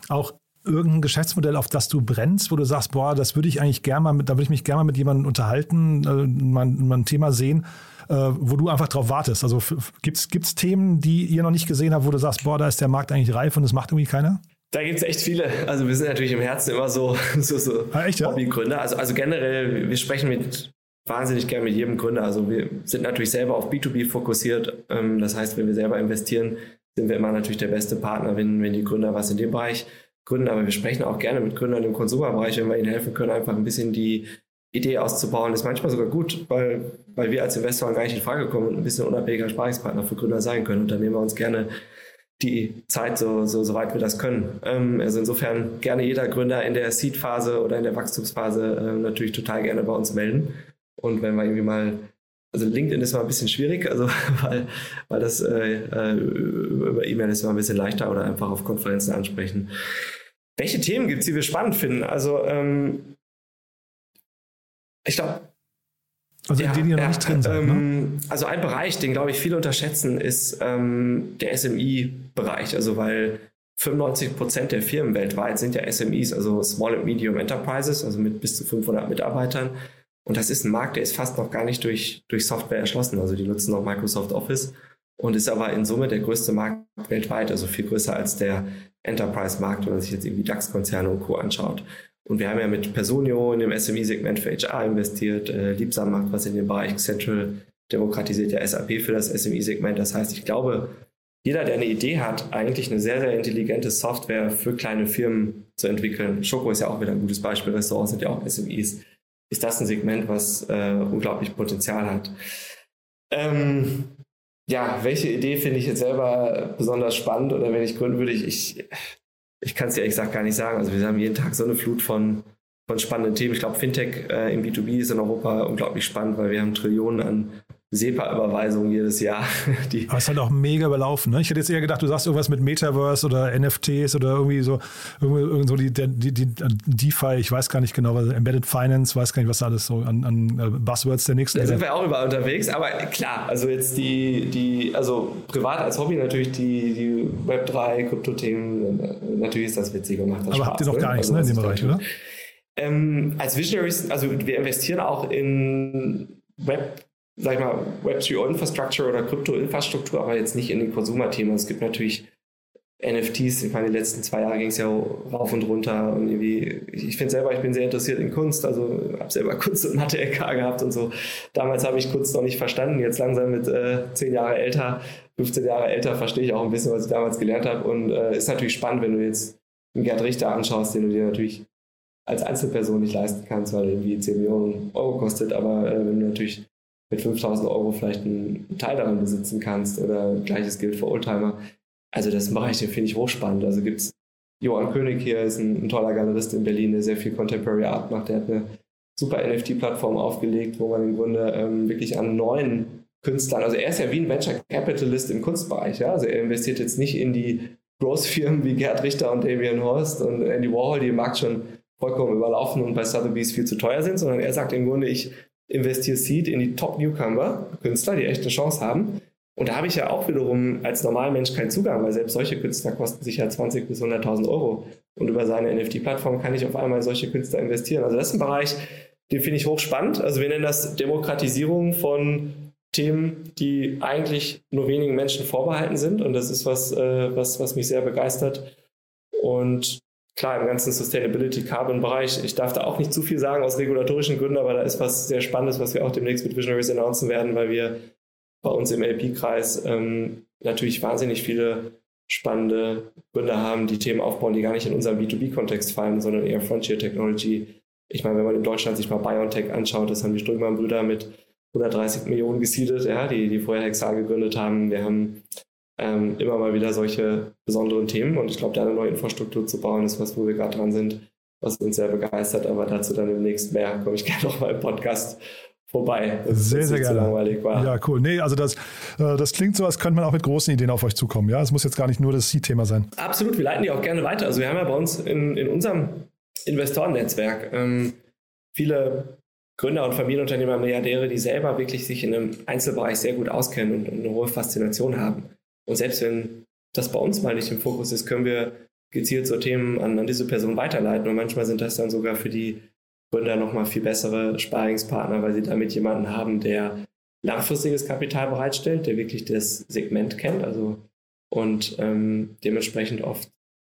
auch irgendein Geschäftsmodell, auf das du brennst, wo du sagst, boah, das würde ich eigentlich gerne mal mit, da würde ich mich gerne mal mit jemandem unterhalten, äh, mal, mal ein Thema sehen, äh, wo du einfach drauf wartest. Also gibt es Themen, die ihr noch nicht gesehen habt, wo du sagst, boah, da ist der Markt eigentlich reif und es macht irgendwie keiner? Da gibt es echt viele. Also wir sind natürlich im Herzen immer so, so, so ah, echt, ja? Hobbygründer. Also, also generell, wir sprechen mit wahnsinnig gerne mit jedem Gründer. Also wir sind natürlich selber auf B2B fokussiert. Ähm, das heißt, wenn wir selber investieren, sind wir immer natürlich der beste Partner, wenn, wenn die Gründer was in dem Bereich gründen. Aber wir sprechen auch gerne mit Gründern im Konsumerbereich, wenn wir ihnen helfen können, einfach ein bisschen die Idee auszubauen. Das ist manchmal sogar gut, weil, weil wir als Investoren gar nicht in Frage kommen und ein bisschen unabhängiger Sparingspartner für Gründer sein können. Und dann nehmen wir uns gerne die Zeit, so, so, so weit wir das können. Ähm, also insofern gerne jeder Gründer in der Seed-Phase oder in der Wachstumsphase äh, natürlich total gerne bei uns melden. Und wenn wir irgendwie mal, also LinkedIn ist mal ein bisschen schwierig, also weil, weil das äh, äh über E-Mail ist immer ein bisschen leichter oder einfach auf Konferenzen ansprechen. Welche Themen gibt es, die wir spannend finden? Also ähm, ich glaube, also in denen ihr noch nicht drin seid. Ne? Ähm, ne? Also ein Bereich, den glaube ich viele unterschätzen, ist ähm, der SMI-Bereich. Also weil 95 Prozent der Firmen weltweit sind ja SMEs, also Small and Medium Enterprises, also mit bis zu 500 Mitarbeitern. Und das ist ein Markt, der ist fast noch gar nicht durch, durch Software erschlossen. Also die nutzen noch Microsoft Office und ist aber in Summe der größte Markt weltweit, also viel größer als der Enterprise-Markt, wenn man sich jetzt irgendwie DAX-Konzerne und Co. anschaut. Und wir haben ja mit Personio in dem SME-Segment für HR investiert. Äh, Liebsam macht was in dem Bereich. Central demokratisiert ja SAP für das SME-Segment. Das heißt, ich glaube, jeder, der eine Idee hat, eigentlich eine sehr, sehr intelligente Software für kleine Firmen zu entwickeln. Schoko ist ja auch wieder ein gutes Beispiel. Restaurants sind ja auch SMEs ist das ein Segment, was äh, unglaublich Potenzial hat. Ähm, ja, welche Idee finde ich jetzt selber besonders spannend oder wenn ich gründen würde, ich, ich, ich kann es dir ehrlich gesagt gar nicht sagen. Also wir haben jeden Tag so eine Flut von, von spannenden Themen. Ich glaube, Fintech äh, im B2B ist in Europa unglaublich spannend, weil wir haben Trillionen an SEPA-Überweisungen jedes Jahr. Die Aber es ist halt auch mega überlaufen. Ne? Ich hätte jetzt eher gedacht, du sagst irgendwas mit Metaverse oder NFTs oder irgendwie so, irgendwie so die, die, die, DeFi, ich weiß gar nicht genau, was Embedded Finance, weiß gar nicht, was da alles so an, an äh, Buzzwords der nächsten. Da sind wir auch überall unterwegs, aber klar, also jetzt die, die also privat als Hobby natürlich die, die Web3, Krypto-Themen, natürlich ist das witzig und macht das aber Spaß. habt ihr noch gar nichts also, ne, in dem Bereich, oder? Ähm, als Visionaries, also wir investieren auch in Web sag ich mal, Web3-Infrastructure oder Krypto-Infrastruktur, aber jetzt nicht in den Konsumerthemen. Es gibt natürlich NFTs, ich meine, die letzten zwei Jahre ging es ja rauf und runter und irgendwie, ich finde selber, ich bin sehr interessiert in Kunst, also habe selber Kunst und Mathe LK gehabt und so. Damals habe ich Kunst noch nicht verstanden, jetzt langsam mit äh, zehn Jahre älter, 15 Jahre älter, verstehe ich auch ein bisschen, was ich damals gelernt habe und äh, ist natürlich spannend, wenn du jetzt einen Gerd Richter anschaust, den du dir natürlich als Einzelperson nicht leisten kannst, weil er irgendwie 10 Millionen Euro kostet, aber äh, wenn du natürlich mit 5000 Euro vielleicht einen Teil daran besitzen kannst oder gleiches gilt für Oldtimer. Also das Bereich, den finde ich hochspannend. Also gibt es Johann König hier, ist ein, ein, toller Galerist in Berlin, der sehr viel Contemporary Art macht. Der hat eine super NFT-Plattform aufgelegt, wo man im Grunde ähm, wirklich an neuen Künstlern, also er ist ja wie ein Venture Capitalist im Kunstbereich, ja? also er investiert jetzt nicht in die Großfirmen wie Gerd Richter und Damien Horst und Andy Warhol, die im Markt schon vollkommen überlaufen und bei Sotheby's viel zu teuer sind, sondern er sagt im Grunde, ich investiere Seed in die Top-Newcomer-Künstler, die echt eine Chance haben. Und da habe ich ja auch wiederum als Normalmensch keinen Zugang, weil selbst solche Künstler kosten sich ja 20.000 bis 100.000 Euro. Und über seine NFT-Plattform kann ich auf einmal solche Künstler investieren. Also das ist ein Bereich, den finde ich hochspannend. Also wir nennen das Demokratisierung von Themen, die eigentlich nur wenigen Menschen vorbehalten sind. Und das ist was, äh, was, was mich sehr begeistert. Und klar, im ganzen Sustainability Carbon Bereich, ich darf da auch nicht zu viel sagen aus regulatorischen Gründen, aber da ist was sehr Spannendes, was wir auch demnächst mit Visionaries announcen werden, weil wir bei uns im LP-Kreis ähm, natürlich wahnsinnig viele spannende Gründer haben, die Themen aufbauen, die gar nicht in unserem B2B-Kontext fallen, sondern eher Frontier Technology. Ich meine, wenn man in Deutschland sich mal BioNTech anschaut, das haben die Strömmann-Brüder mit 130 Millionen gesiedelt, ja, die, die vorher Hexal gegründet haben. Wir haben ähm, immer mal wieder solche besonderen Themen und ich glaube, da eine neue Infrastruktur zu bauen, ist was, wo wir gerade dran sind, was uns sehr begeistert, aber dazu dann demnächst mehr, komme ich gerne noch mal im Podcast vorbei. sehr, sehr gerne. langweilig war. Ja, cool. Nee, also das, äh, das klingt so, als könnte man auch mit großen Ideen auf euch zukommen. Ja, es muss jetzt gar nicht nur das Seed-Thema sein. Absolut, wir leiten die auch gerne weiter. Also wir haben ja bei uns in, in unserem Investorennetzwerk ähm, viele Gründer und Familienunternehmer, Milliardäre, die selber wirklich sich in einem Einzelbereich sehr gut auskennen und, und eine hohe Faszination haben. Und selbst wenn das bei uns mal nicht im Fokus ist, können wir gezielt so Themen an, an diese Person weiterleiten. Und manchmal sind das dann sogar für die Gründer nochmal viel bessere Sparingspartner, weil sie damit jemanden haben, der langfristiges Kapital bereitstellt, der wirklich das Segment kennt, also und ähm, dementsprechend oft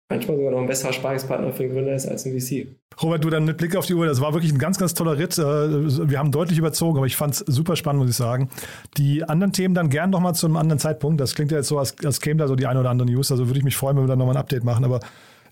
manchmal sogar noch ein besserer Sparingspartner für den Gründer ist als ein VC. Robert, du dann mit Blick auf die Uhr, das war wirklich ein ganz, ganz toller Ritt. Äh, wir haben deutlich überzogen, aber ich fand es super spannend, muss ich sagen. Die anderen Themen dann gern nochmal zu einem anderen Zeitpunkt. Das klingt ja jetzt so, als, als käme da so die eine oder andere News. Also würde ich mich freuen, wenn wir dann nochmal ein Update machen. Aber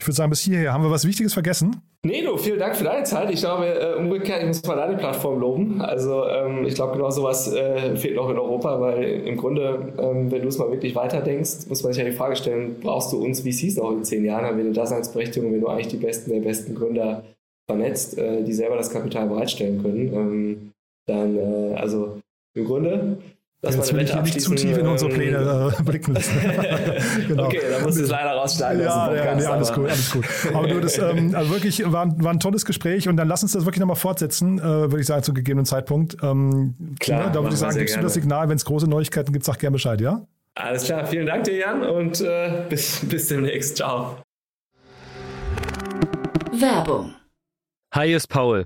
ich würde sagen, bis hierher. Haben wir was Wichtiges vergessen? Nee, du, vielen Dank für deine Zeit. Ich glaube, äh, umgekehrt, ich muss mal deine Plattform loben. Also, ähm, ich glaube, genau sowas äh, fehlt noch in Europa, weil im Grunde, ähm, wenn du es mal wirklich weiterdenkst, muss man sich ja die Frage stellen, brauchst du uns VCs noch in zehn Jahren? Haben wir eine Daseinsberechtigung, wenn du eigentlich die besten der besten Gründer vernetzt, äh, die selber das Kapital bereitstellen können? Ähm, dann, also, im Grunde Lass Jetzt will ich hier nicht zu tief in unsere Pläne äh, blicken lassen. genau. Okay, dann musst du es leider rausschneiden. Ja, ja nee, alles gut, alles gut. Aber du, das ähm, also wirklich war, war ein tolles Gespräch und dann lass uns das wirklich nochmal fortsetzen, äh, würde ich sagen, zu gegebenen Zeitpunkt. Ähm, klar, ne, da würde ich sagen, gibst du das Signal, wenn es große Neuigkeiten gibt, sag gerne Bescheid, ja? Alles klar, vielen Dank dir, Jan, und äh, bis, bis demnächst. Ciao. Werbung. Hi, ist Paul.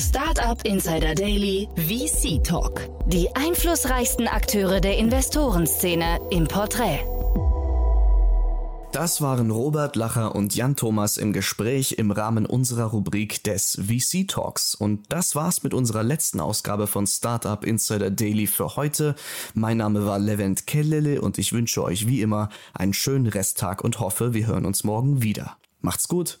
Startup Insider Daily VC Talk. Die einflussreichsten Akteure der Investorenszene im Porträt. Das waren Robert Lacher und Jan Thomas im Gespräch im Rahmen unserer Rubrik des VC Talks. Und das war's mit unserer letzten Ausgabe von Startup Insider Daily für heute. Mein Name war Levent Kellele und ich wünsche euch wie immer einen schönen Resttag und hoffe, wir hören uns morgen wieder. Macht's gut